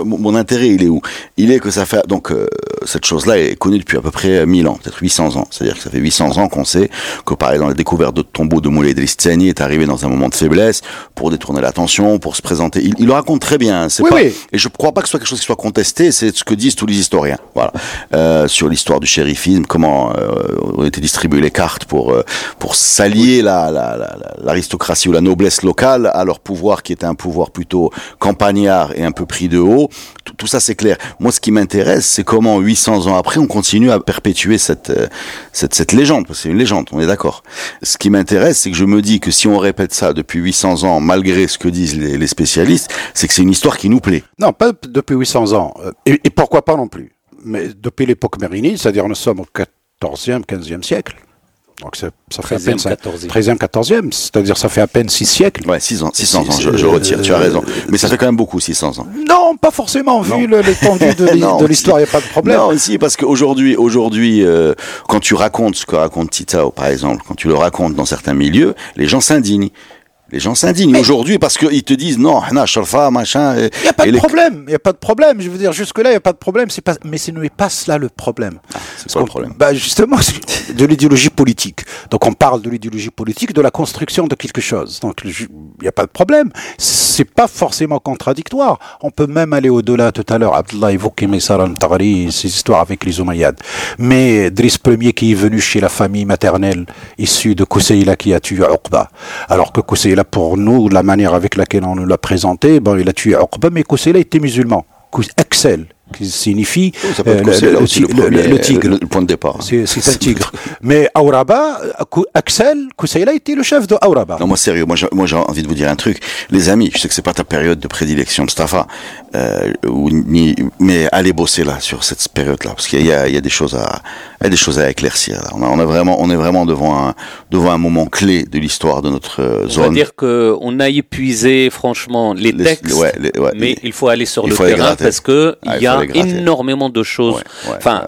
[SPEAKER 2] mon, mon intérêt, il est où? Il est que ça fait donc euh, cette chose-là est connue depuis à peu près 1000 ans, peut-être 800 ans. C'est-à-dire que ça fait 800 ans qu'on sait que par exemple la découverte de tombeau de Moulay Idriss Tsani est arrivée dans un moment de faiblesse pour détourner l'attention, pour se présenter. Il, il le raconte très bien. hein, C'est
[SPEAKER 3] Oui,
[SPEAKER 2] pas,
[SPEAKER 3] oui.
[SPEAKER 2] Et je ne crois pas que ce soit quelque chose qui soit contesté. C'est ce que disent tous les historiens. Voilà, Euh, sur l'histoire du shérifisme, comment euh, ont été distribuées les cartes pour euh, pour s'allier la- la- la- la- l'aristocratie ou la noblesse locale à leur pouvoir qui était un pouvoir plutôt campagnard et un peu pris de haut. Tout, tout ça c'est clair. Moi, ce qui m'intéresse, c'est comment 800 ans après, on continue à perpétuer cette cette, cette légende. C'est une légende, on est d'accord. Ce qui m'intéresse, c'est que je me dis que si on répète ça depuis 800 ans, malgré ce que disent les, les spécialistes, c'est que c'est une histoire qui nous plaît.
[SPEAKER 3] Non, pas depuis 800 ans. Euh, Et, et pourquoi pas non plus? Mais depuis l'époque mérinide, c'est-à-dire nous sommes au 14e, 15e siècle. Donc ça, ça fait à peine
[SPEAKER 4] 13e,
[SPEAKER 3] ça-
[SPEAKER 4] 14e.
[SPEAKER 3] 13e, 14e, c'est-à-dire ça fait à peine 6 siècles.
[SPEAKER 2] Ouais, 6 ans, 600 ans, je, je retire, tu as
[SPEAKER 3] euh,
[SPEAKER 2] raison. Mais ça fait quand même beaucoup, 600 ans.
[SPEAKER 3] Non, pas forcément, vu l'étendue de l'histoire, il n'y a pas de problème.
[SPEAKER 2] Non, si, parce qu'aujourd'hui, aujourd'hui, euh, quand tu racontes ce que raconte Titao, par exemple, quand tu le racontes dans certains milieux, les gens s'indignent. Les gens s'indignent aujourd'hui parce qu'ils te disent non, sharfa, machin.
[SPEAKER 3] Il n'y a pas de
[SPEAKER 2] les-
[SPEAKER 3] problème, il n'y a pas de problème. Je veux dire, jusque-là, il n'y a pas de problème. C'est pas, mais ce n'est pas cela le problème.
[SPEAKER 2] C'est quoi le problème
[SPEAKER 3] Bah justement, de l'idéologie politique. Donc on parle de l'idéologie politique, de la construction de quelque chose. Donc il n'y a pas de problème. C'est pas forcément contradictoire. On peut même aller au-delà. Tout à l'heure, Abdullah évoquait Messar al-Taghri, ses histoires avec les Umayyads. Mais Driss Ier qui est venu chez la famille maternelle issue de Kousseïla qui a tué Uqba. Alors que Kousseïla, pour nous, la manière avec laquelle on nous l'a présenté, il a tué Uqba, mais Kousseïla était musulman. Axel, qui signifie euh,
[SPEAKER 2] le, premier-
[SPEAKER 3] le tigre.
[SPEAKER 2] le- le point de départ.
[SPEAKER 3] C'est c'est un tigre. Mais Auraba, Axel, Kousseïla était le chef de Auraba.
[SPEAKER 2] Non, moi sérieux, moi j'ai, moi j'ai envie de vous dire un truc. Les amis, je sais que c'est pas ta période de prédilection, Mustafa, euh, ou ni, mais allez bosser là sur cette période-là, parce qu'il y a, il y a des choses à, il y a des choses à éclaircir. Là. On, a, on a vraiment, on est vraiment devant un, devant un moment clé de l'histoire de notre euh,
[SPEAKER 4] On va
[SPEAKER 2] zone.
[SPEAKER 4] dire qu'on a épuisé franchement les,
[SPEAKER 2] Les-
[SPEAKER 4] textes,
[SPEAKER 2] ouais, les- ouais,
[SPEAKER 4] mais
[SPEAKER 2] les-
[SPEAKER 4] il faut aller sur
[SPEAKER 2] il
[SPEAKER 4] le terrain
[SPEAKER 2] gratter.
[SPEAKER 4] parce que
[SPEAKER 2] Ah, il
[SPEAKER 4] il y
[SPEAKER 2] faut
[SPEAKER 4] a énormément de choses.
[SPEAKER 2] Ouais, ouais,
[SPEAKER 4] enfin,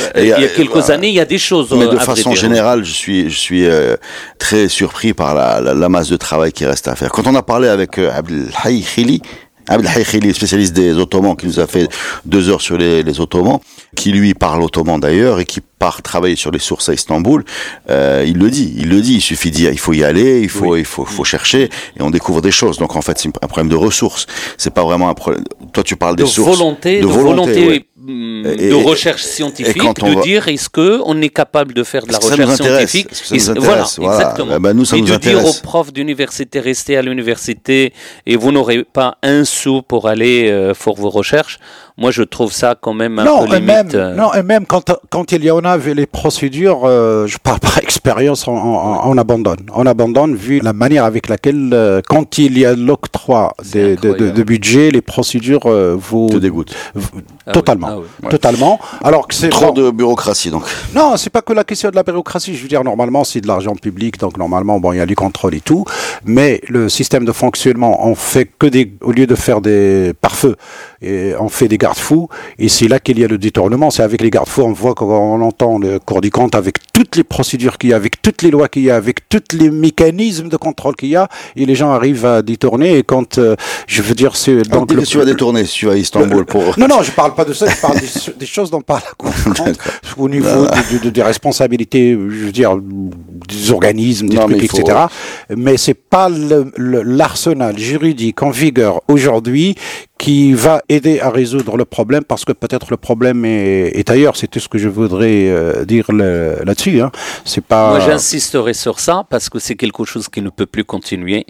[SPEAKER 4] euh, il y a
[SPEAKER 2] euh,
[SPEAKER 4] quelques
[SPEAKER 2] euh,
[SPEAKER 4] années, il y a des choses.
[SPEAKER 2] Mais
[SPEAKER 4] euh,
[SPEAKER 2] de
[SPEAKER 4] vrai
[SPEAKER 2] façon générale, je suis, je suis euh, très surpris par la, la, la masse de travail qui reste à faire. Quand on a parlé avec euh, Abdelhaï Khili, Abdelhaï Khili, spécialiste des Ottomans, qui nous a fait deux heures sur les, les Ottomans, qui lui parle ottoman d'ailleurs et qui part travailler sur les sources à Istanbul, euh, il le dit, il le dit, il suffit d'y, il faut y aller, il faut, il faut, faut chercher et on découvre des choses. Donc en fait, c'est un problème de ressources. C'est pas vraiment un problème. Toi, tu parles
[SPEAKER 4] de
[SPEAKER 2] des sources,
[SPEAKER 4] volonté, de,
[SPEAKER 2] de
[SPEAKER 4] volonté,
[SPEAKER 2] volonté, ouais. Et-
[SPEAKER 4] de
[SPEAKER 2] et-
[SPEAKER 4] recherche
[SPEAKER 2] et
[SPEAKER 4] scientifique, de
[SPEAKER 2] va-
[SPEAKER 4] dire est-ce que on est capable de faire de la recherche scientifique?
[SPEAKER 2] Est-ce que ça nous
[SPEAKER 4] Et-
[SPEAKER 2] intéresse?
[SPEAKER 4] Voilà,
[SPEAKER 2] Voilà.
[SPEAKER 4] exactement.
[SPEAKER 2] Eh ben, nous, ça
[SPEAKER 4] et
[SPEAKER 2] nous
[SPEAKER 4] de dire aux profs d'université restez à l'université et vous n'aurez pas un sou pour aller euh, faire vos recherches. Moi, je trouve ça quand même un
[SPEAKER 3] non,
[SPEAKER 4] peu
[SPEAKER 3] et
[SPEAKER 4] limite.
[SPEAKER 3] même,
[SPEAKER 4] euh,
[SPEAKER 3] non, et même quand, quand il y en avait les procédures, euh, je parle par expérience, on, on- on abandonne. On abandonne vu la manière avec laquelle, euh, quand il y a l'octroi de, de, de,
[SPEAKER 4] incroyable.
[SPEAKER 3] de budget, les procédures euh, vous
[SPEAKER 2] te dégoûte.
[SPEAKER 3] vous-
[SPEAKER 4] Ah oui,
[SPEAKER 3] totalement,
[SPEAKER 4] ah oui.
[SPEAKER 3] totalement. Alors que c'est
[SPEAKER 2] Trop
[SPEAKER 3] bon,
[SPEAKER 2] de bureaucratie, donc.
[SPEAKER 3] Non, c'est pas que la question de la bureaucratie. Je veux dire, normalement, c'est de l'argent public, donc normalement, bon, il y a du contrôle et tout. Mais le système de fonctionnement, on fait que des, au lieu de faire des pare-feux, et on fait des garde-fous. Et c'est là qu'il y a le détournement. C'est avec les garde-fous, on voit quand on entend le cours du compte avec toutes les procédures qu'il y a, avec toutes les lois qu'il y a, avec tous les mécanismes de contrôle qu'il y a, et les gens arrivent à détourner. Et quand, euh, je veux dire, c'est
[SPEAKER 2] Donc,
[SPEAKER 3] donc
[SPEAKER 2] que tu vas détourner si tu vas à Istanbul pour.
[SPEAKER 3] non, non, je parle pas de ça, parle des, des choses dont parle la Cour des comptes, au niveau de- de- de- des responsabilités, je veux dire, des organismes, des
[SPEAKER 2] Non, mais
[SPEAKER 3] trucs,
[SPEAKER 2] il faut-
[SPEAKER 3] etc. Mais c'est pas l'arsenal juridique en vigueur aujourd'hui qui va aider à résoudre le problème parce que peut-être le problème est, est ailleurs. C'est tout ce que je voudrais euh, dire là-dessus. Hein. C'est pas.
[SPEAKER 4] Moi, j'insisterai sur ça parce que c'est quelque chose qui ne peut plus continuer,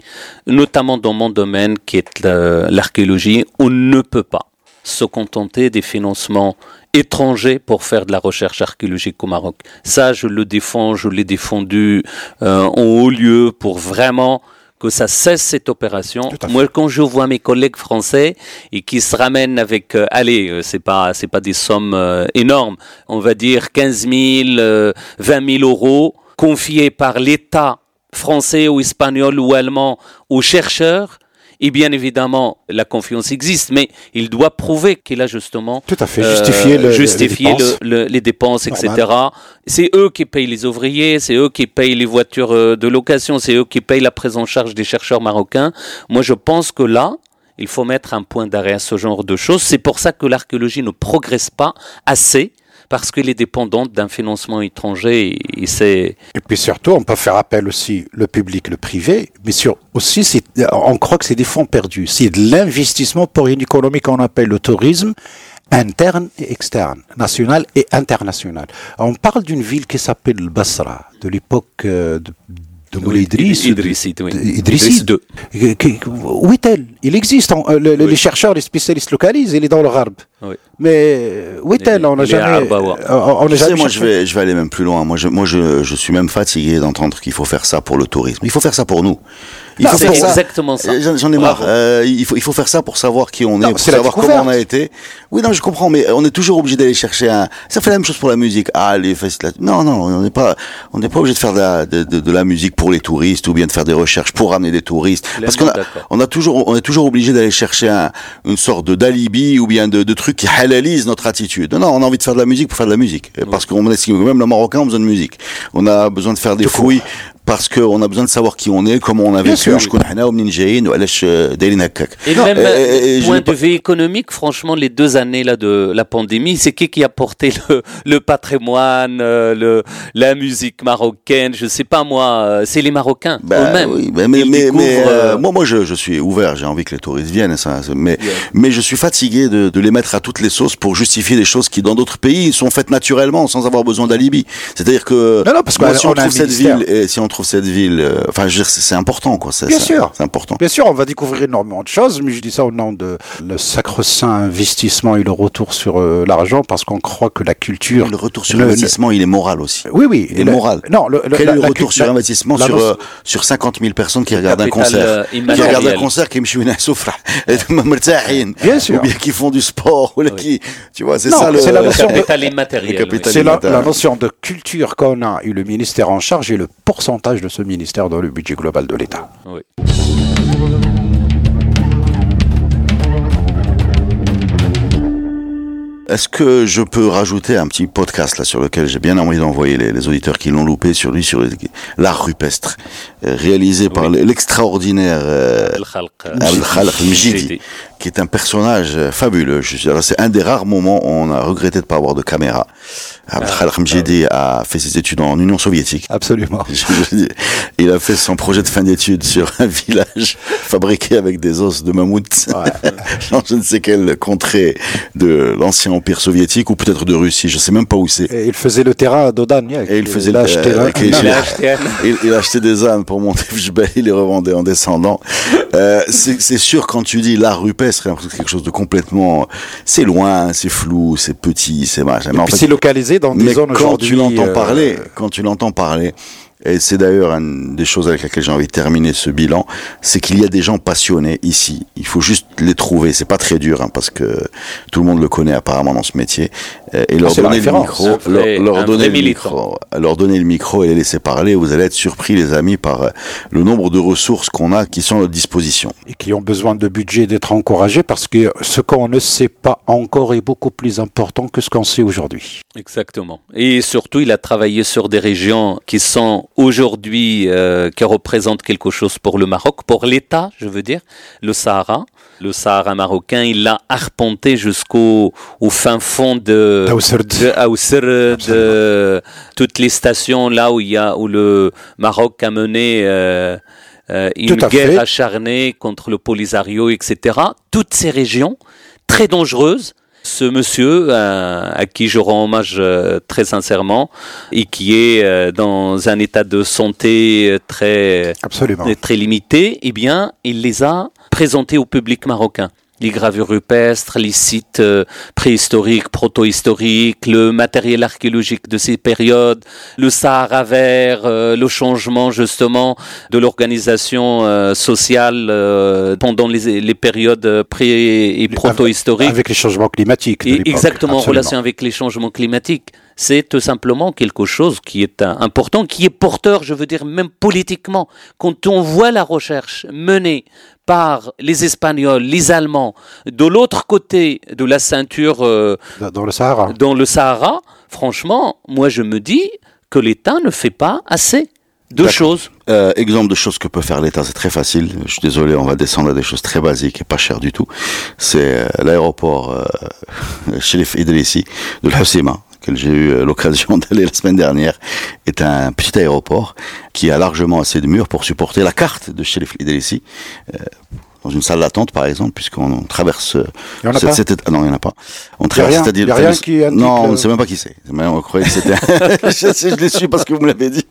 [SPEAKER 4] notamment dans mon domaine qui est la- l'archéologie. On ne peut pas se contenter des financements étrangers pour faire de la recherche archéologique au Maroc. Ça, je le défends, je l'ai défendu euh, en haut lieu pour vraiment que ça cesse cette opération. Moi, quand je vois mes collègues français et qui se ramènent avec, euh, allez, euh, c'est pas, c'est pas des sommes euh, énormes, on va dire 15 000, euh, 20 000 euros confiés par l'État français ou espagnol ou allemand aux chercheurs. Et bien évidemment, la confiance existe, mais il doit prouver qu'il a justement
[SPEAKER 3] Tout à fait,
[SPEAKER 4] euh,
[SPEAKER 3] justifier le-
[SPEAKER 4] justifié
[SPEAKER 3] les dépenses.
[SPEAKER 4] le- le- les dépenses, etc. C'est eux qui payent les ouvriers, c'est eux qui payent les voitures euh, de location, c'est eux qui payent la prise en charge des chercheurs marocains. Moi, je pense que là, il faut mettre un point d'arrêt à ce genre de choses. C'est pour ça que l'archéologie ne progresse pas assez, parce qu'elle est dépendante d'un financement étranger. Et, c'est
[SPEAKER 3] Et puis surtout, on peut faire appel aussi le public, le privé, mais sur aussi, on croit que c'est des fonds perdus. C'est de l'investissement pour une économie qu'on appelle le tourisme interne et externe, national et international. On parle d'une ville qui s'appelle le Basra, de l'époque euh, de, de Moulay Idriss. Qui- Où est-elle? Il existe. on- euh, le- le- Les chercheurs, les spécialistes localisent. Il est dans le Gharb.
[SPEAKER 4] Oui.
[SPEAKER 3] Mais euh, où est-elle? On n'a jamais. Euh, On n'a jamais
[SPEAKER 2] moi, je vais, je vais aller même plus loin. Moi, je, moi, je, je suis même fatigué d'entendre qu'il faut faire ça pour le tourisme. Il faut faire ça pour nous. Il faut
[SPEAKER 4] c'est exactement ça.
[SPEAKER 2] J'en ai marre. Euh, il faut, il faut faire ça pour savoir qui on est,
[SPEAKER 3] Non,
[SPEAKER 2] pour savoir comment on a été. Oui, non, je comprends, mais on est toujours obligé d'aller chercher un. Ça fait la même chose pour la musique. Ah, les festivals. Non, non, on n'est pas, on n'est pas obligé de faire de la, de, de, de la musique pour les touristes ou bien de faire des recherches pour ramener des touristes. Parce qu'on a, on a toujours, on est toujours obligé d'aller chercher un, une sorte de d'alibi ou bien de, de truc qui halalise notre attitude. Non, on a envie de faire de la musique pour faire de la musique. Parce qu'on estime même le Marocain a besoin de musique. On a besoin de faire des fouilles parce qu'on a besoin de savoir qui on est, comment on a vécu, euh,
[SPEAKER 4] Et même euh,
[SPEAKER 2] euh, euh
[SPEAKER 4] point de vue économique, franchement, les deux années là de la pandémie, c'est qui qui a porté le, le patrimoine, le, la musique marocaine, je sais pas moi, c'est les Marocains
[SPEAKER 2] bah,
[SPEAKER 4] eux-mêmes.
[SPEAKER 2] Oui, mais, mais,
[SPEAKER 4] mais,
[SPEAKER 2] mais euh, moi, moi je, je, suis ouvert, j'ai envie que les touristes viennent, ça, mais, yeah. mais je suis fatigué de, de, les mettre à toutes les sauces pour justifier des choses qui dans d'autres pays sont faites naturellement sans avoir besoin d'alibi. C'est-à-dire que
[SPEAKER 3] non, non, parce
[SPEAKER 2] moi, si on,
[SPEAKER 3] on
[SPEAKER 2] trouve cette ville, et si on trouve cette ville. Euh, enfin, je c'est important, quoi.
[SPEAKER 3] Bien sûr.
[SPEAKER 2] C'est important.
[SPEAKER 3] Bien sûr, on va découvrir énormément de choses, mais je dis ça au nom de le sacro-saint investissement et le retour sur euh, l'argent, parce qu'on croit que la culture.
[SPEAKER 2] Le retour sur l'investissement, il est moral aussi.
[SPEAKER 3] Oui, oui.
[SPEAKER 2] Il est moral.
[SPEAKER 3] Non, le,
[SPEAKER 2] Quel le retour sur investissement sur, euh, sur 50 000 personnes qui regardent un concert Qui regardent un concert qui
[SPEAKER 3] Bien sûr.
[SPEAKER 2] Ou bien qui font du sport. Ou qui, tu vois, c'est ça le.
[SPEAKER 3] C'est la notion de. C'est la, la notion de culture qu'on a eu le ministère en charge et le pourcentage de ce ministère dans le budget global de l'État.
[SPEAKER 2] Est-ce que je peux rajouter un petit podcast là sur lequel j'ai bien envie d'envoyer les, auditeurs qui l'ont loupé sur lui, sur l'art rupestre, euh, réalisé par l'extraordinaire euh,
[SPEAKER 4] Al-Khalq
[SPEAKER 2] euh, Mjidi, qui est un personnage fabuleux. C'est un des rares moments où on a regretté de ne pas avoir de caméra. Abdelkhalq Mjidi a fait ses études en Union soviétique.
[SPEAKER 3] Absolument.
[SPEAKER 2] Il a fait son projet de fin d'études sur un village fabriqué avec des os de mammouth dans je ne sais quelle contrée de l'ancien empire soviétique ou peut-être de Russie, je sais même pas où c'est.
[SPEAKER 3] Et il faisait le terrain à Dodan.
[SPEAKER 2] Et il faisait
[SPEAKER 3] il a
[SPEAKER 2] le-
[SPEAKER 3] acheté un-
[SPEAKER 2] avec les
[SPEAKER 3] un-
[SPEAKER 2] gilets.
[SPEAKER 4] Il a acheté un-
[SPEAKER 2] Il, il a acheté des ânes pour monter il les revendait en descendant. Euh, c'est sûr, quand tu dis l'art rupestre, c'est quelque chose de complètement... C'est loin, c'est flou, c'est petit, c'est machin. Mais
[SPEAKER 3] c'est localisé dans des
[SPEAKER 2] mais
[SPEAKER 3] zones
[SPEAKER 2] quand tu l'entends
[SPEAKER 3] euh,
[SPEAKER 2] parler, quand tu l'entends parler, et c'est d'ailleurs une des choses avec lesquelles j'ai envie de terminer ce bilan, c'est qu'il y a des gens passionnés ici. Il faut juste les trouver. C'est pas très dur, hein, parce que tout le monde le connaît apparemment dans ce métier. Et leur
[SPEAKER 3] la
[SPEAKER 2] donner le micro,
[SPEAKER 4] vrai-
[SPEAKER 2] leur, donner le micro, leur donner le micro et les laisser parler. Vous allez être surpris, les amis, par euh, le nombre de ressources qu'on a qui sont à notre disposition.
[SPEAKER 3] et qui ont besoin de budget d'être encouragés parce que ce qu'on ne sait pas encore est beaucoup plus important que ce qu'on sait aujourd'hui.
[SPEAKER 4] Exactement. Et surtout, il a travaillé sur des régions qui sont aujourd'hui, euh, qui représentent quelque chose pour le Maroc, pour l'État, je veux dire, le Sahara. Le Sahara marocain, il l'a arpenté jusqu'au au fin fond de,
[SPEAKER 3] Taousserd.
[SPEAKER 4] de Aousserd, de toutes les stations là où il y a, où le Maroc a mené euh, euh, une guerre
[SPEAKER 3] fait.
[SPEAKER 4] acharnée contre le Polisario, etc. Toutes ces régions très dangereuses. Ce monsieur, euh, à qui je rends hommage euh, très sincèrement, et qui est euh, dans un état de santé euh, très
[SPEAKER 3] Absolument.
[SPEAKER 4] est très limité, eh bien, il les a présentés au public marocain. Les gravures rupestres, les sites euh, préhistoriques, proto-historiques, le matériel archéologique de ces périodes, le Sahara vert, euh, le changement justement de l'organisation euh, sociale euh, pendant les, les périodes pré- et proto-historiques.
[SPEAKER 3] Avec les changements climatiques. de
[SPEAKER 4] Et exactement en relation avec les changements climatiques. C'est tout simplement quelque chose qui est important, qui est porteur, je veux dire, même politiquement. Quand on voit la recherche menée par les Espagnols, les Allemands, de l'autre côté de la ceinture euh,
[SPEAKER 3] Dans- le Sahara.
[SPEAKER 4] dans le Sahara, franchement, moi je me dis que l'État ne fait pas assez de choses.
[SPEAKER 2] Euh, exemple de choses que peut faire l'État, c'est très facile. Je suis désolé, on va descendre à des choses très basiques et pas chères du tout. C'est euh, l'aéroport euh, Chelif Idrissi de l'Husseima, j'ai eu euh, l'occasion d'aller la semaine dernière, est un petit aéroport qui a largement assez de murs pour supporter la carte de Chelif Idrissi. Dans une salle d'attente, par exemple, puisqu'on on traverse.
[SPEAKER 3] Il y en a pas
[SPEAKER 2] ah non, il n'y en a pas. On traverse, c'est-à-dire-
[SPEAKER 3] y a rien
[SPEAKER 2] c'est-à-dire-
[SPEAKER 3] qui indique
[SPEAKER 2] Non, on ne sait même pas qui c'est. Mais On croyait que c'était. je, l'ai su parce que vous me l'avez dit.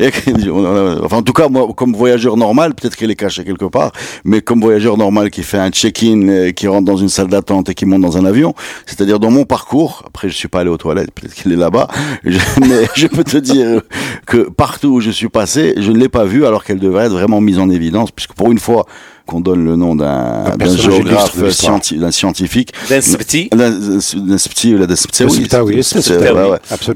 [SPEAKER 2] Enfin, en tout cas, moi, comme voyageur normal, peut-être qu'elle est cachée quelque part, mais comme voyageur normal qui fait un check-in, euh, qui rentre dans une salle d'attente et qui monte dans un avion, c'est-à-dire dans mon parcours. Après, je suis pas allé aux toilettes, peut-être qu'elle est là-bas. Mais je peux te dire que partout où je suis passé, je ne l'ai pas vue alors qu'elle devrait être vraiment mise en évidence, puisque pour une fois qu'on donne le nom d'un géographe, scientifique.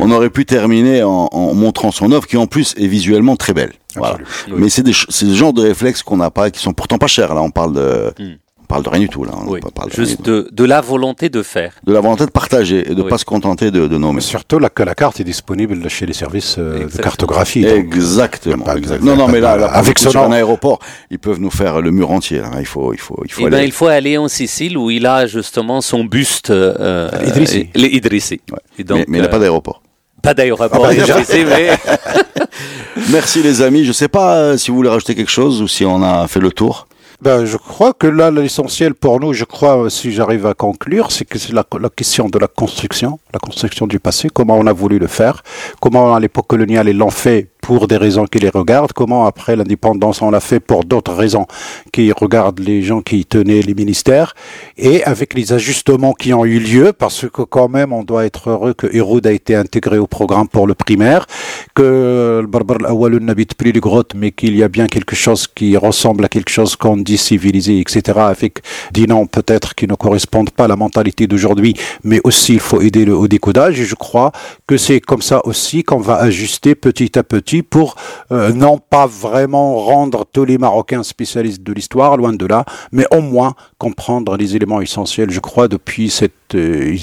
[SPEAKER 2] On aurait pu terminer en, en montrant son œuvre qui en plus est visuellement très belle. Voilà. Mais c'est des ch- c'est le genre de réflexes qu'on n'a pas et qui sont pourtant pas chers. Là, on parle de
[SPEAKER 4] Hmm.
[SPEAKER 2] On parle de rien du tout là. On
[SPEAKER 4] Oui,
[SPEAKER 2] parle de
[SPEAKER 4] juste de, de la volonté de faire.
[SPEAKER 2] de la volonté de partager et de ne
[SPEAKER 4] Oui.
[SPEAKER 2] pas se contenter de, de nommer.
[SPEAKER 3] Mais surtout que la carte est disponible chez les services euh, de cartographie. donc.
[SPEAKER 2] Exactement.
[SPEAKER 3] Pas.
[SPEAKER 2] Non, non, mais là, là
[SPEAKER 3] Avec
[SPEAKER 2] coup,
[SPEAKER 3] ce
[SPEAKER 2] sur
[SPEAKER 3] nom.
[SPEAKER 2] un aéroport, ils peuvent nous faire le mur entier. là. Il faut, il faut, il faut
[SPEAKER 4] Eh ben,
[SPEAKER 2] aller.
[SPEAKER 4] il faut aller en Sicile où il a justement son buste. Euh,
[SPEAKER 3] Idrissi.
[SPEAKER 4] Les Idrissi.
[SPEAKER 2] Ouais.
[SPEAKER 4] Et donc,
[SPEAKER 2] mais mais il n'y a
[SPEAKER 4] euh,
[SPEAKER 2] pas d'aéroport.
[SPEAKER 4] pas d'aéroport
[SPEAKER 3] Ah bah, déjà.
[SPEAKER 4] Idrissi, mais
[SPEAKER 2] Merci les amis. Je sais pas euh, si vous voulez rajouter quelque chose ou si on a fait le tour.
[SPEAKER 3] Ben, je crois que là, l'essentiel pour nous, je crois, euh, si j'arrive à conclure, c'est que c'est la, la question de la construction, la construction du passé, comment on a voulu le faire, comment à l'époque coloniale ils l'ont fait pour des raisons qui les regardent, comment après l'indépendance on l'a fait pour d'autres raisons qui regardent les gens qui tenaient les ministères, et avec les ajustements qui ont eu lieu, parce que quand même on doit être heureux que Héroud a été intégré au programme pour le primaire, que le Barbar al-Awwal n'habite plus les grottes, mais qu'il y a bien quelque chose qui ressemble à quelque chose qu'on dit civilisé, etc., avec des noms peut-être qui ne correspondent pas à la mentalité d'aujourd'hui, mais aussi il faut aider au décodage, et je crois que c'est comme ça aussi qu'on va ajuster petit à petit pour euh, non pas vraiment rendre tous les Marocains spécialistes de l'histoire, loin de là, mais au moins comprendre les éléments essentiels, je crois, depuis cette euh,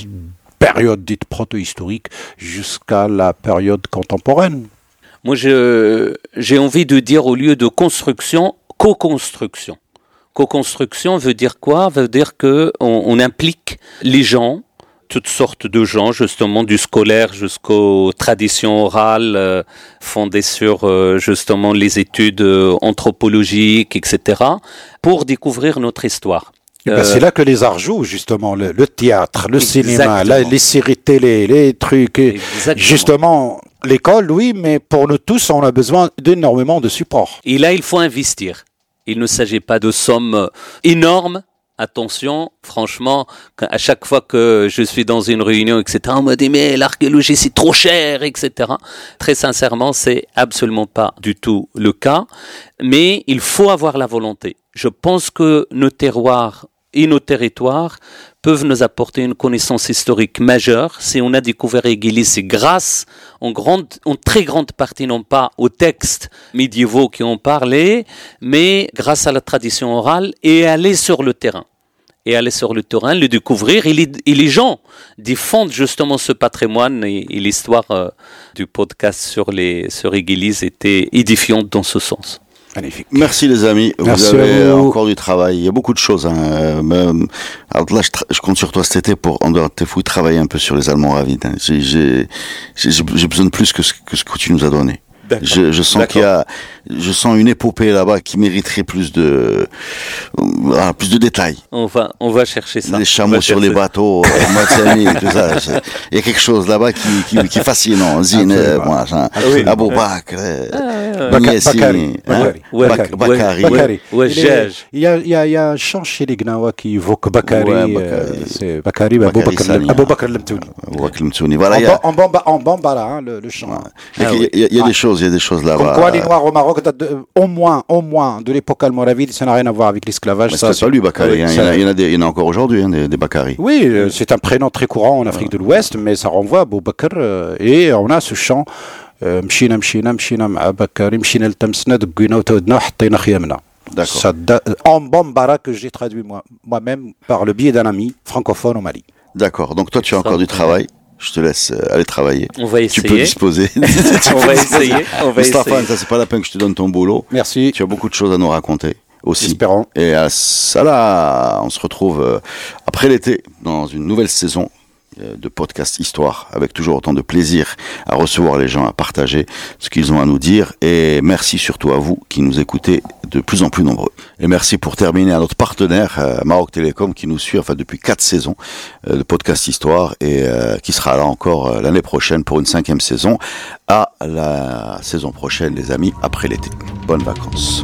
[SPEAKER 3] période dite proto-historique jusqu'à la période contemporaine.
[SPEAKER 4] moi, j'ai envie de dire au lieu de construction, co-construction. Co-construction veut dire quoi? Veut dire que on, on implique les gens, toutes sortes de gens, justement du scolaire jusqu'aux traditions orales euh, fondées sur euh, justement les études euh, anthropologiques, etc., pour découvrir notre histoire.
[SPEAKER 3] Eh ben, c'est là que les arts jouent, justement, le, le théâtre, le cinéma, la- les séries télé, les trucs.
[SPEAKER 4] Exactement.
[SPEAKER 3] Justement, l'école, oui, mais pour nous tous, on a besoin d'énormément de support.
[SPEAKER 4] Et là, il faut investir. Il ne s'agit pas de sommes énormes. Attention, franchement, à chaque fois que je suis dans une réunion, etc., on me dit mais l'archéologie c'est trop cher, etc. Très sincèrement, c'est absolument pas du tout le cas. Mais il faut avoir la volonté. Je pense que nos terroirs et nos territoires peuvent nous apporter une connaissance historique majeure. Si on a découvert Aiguilis, c'est grâce, en, très grande partie, non pas aux textes médiévaux qui ont parlé, mais grâce à la tradition orale et aller sur le terrain. Et aller sur le terrain, le découvrir, et les, gens défendent justement ce patrimoine et, l'histoire euh, du podcast sur, les, sur Aiguilis était édifiante dans ce sens.
[SPEAKER 3] Magnifique.
[SPEAKER 2] Merci les amis.
[SPEAKER 3] Merci
[SPEAKER 2] vous avez
[SPEAKER 3] vous.
[SPEAKER 2] encore du travail. Il y a beaucoup de choses. Hein. Euh, alors là, je, je compte sur toi cet été pour, en dehors de tes fous, travailler un peu sur les Allemands ravides. hein. J'ai- besoin de plus que ce, que ce que tu nous as donné. Je, je sens qu'il y a, je sens une épopée là-bas qui mériterait plus de, plus de détails.
[SPEAKER 4] On va, on va chercher ça.
[SPEAKER 2] Les chameaux sur les bateaux, Matsani, tout ça. Il y a quelque chose là-bas qui, qui, qui est fascinant. Zine, euh,
[SPEAKER 3] Absolument.
[SPEAKER 2] moi. Abou Bakr,
[SPEAKER 3] Bakari. Bakari. Il, y a, il y a- il y a un chant chez les Gnawa qui évoque Bakari. Euh,
[SPEAKER 2] Bakari.
[SPEAKER 3] c'est Bakari, Abou Bakr
[SPEAKER 2] Sani,
[SPEAKER 3] Abou. Bakr Lemtouni.
[SPEAKER 2] Abou Bakr Mtsouni. Voilà,
[SPEAKER 3] En, bambara, le, chant.
[SPEAKER 4] Ah
[SPEAKER 2] il y a des choses, il y a des choses
[SPEAKER 3] Comme
[SPEAKER 2] là-bas.
[SPEAKER 3] quoi les Noirs au Maroc datent de- au moins, au moins, de l'époque almoravide, ça n'a rien à voir avec l'esclavage.
[SPEAKER 2] Mais
[SPEAKER 3] ça,
[SPEAKER 2] c'est pas lui, Bakari.
[SPEAKER 3] Oui,
[SPEAKER 2] hein. Il y
[SPEAKER 3] ça-
[SPEAKER 2] en a- il y en a des- il y en a encore aujourd'hui, hein, des, des Bakari.
[SPEAKER 3] Oui, euh, c'est un prénom très courant en Afrique de l'Ouest, mais ça renvoie à Abou Bakr. euh, et on a ce chant euh, مشينا مشينا مشينا مع بكاري مشينا لتمسنا دقينا وتودنا وحطينا خيامنا.
[SPEAKER 2] D'accord.
[SPEAKER 3] Ça da- En bambara que j'ai traduit moi- moi-même par le biais d'un ami francophone au Mali.
[SPEAKER 2] D'accord. Donc toi, tu as encore du travail. Je te laisse euh, aller travailler.
[SPEAKER 4] On va
[SPEAKER 2] Tu peux
[SPEAKER 4] essayer.
[SPEAKER 2] disposer.
[SPEAKER 4] on va essayer. On va
[SPEAKER 2] Stéphane,
[SPEAKER 4] essayer.
[SPEAKER 2] ça c'est pas la peine que je te donne ton boulot.
[SPEAKER 3] Merci.
[SPEAKER 2] Tu as beaucoup de choses à nous raconter aussi.
[SPEAKER 3] Espérons.
[SPEAKER 2] Et à ça là, on se retrouve euh, après l'été dans une nouvelle saison de podcast Histoire avec toujours autant de plaisir à recevoir les gens, à partager ce qu'ils ont à nous dire. Et merci surtout à vous qui nous écoutez de plus en plus nombreux. Et merci pour terminer à notre partenaire euh, Maroc Télécom qui nous suit enfin depuis quatre saisons euh, de podcast Histoire et euh, qui sera là encore euh, l'année prochaine pour une cinquième saison. À la saison prochaine, les amis, après l'été. Bonnes vacances.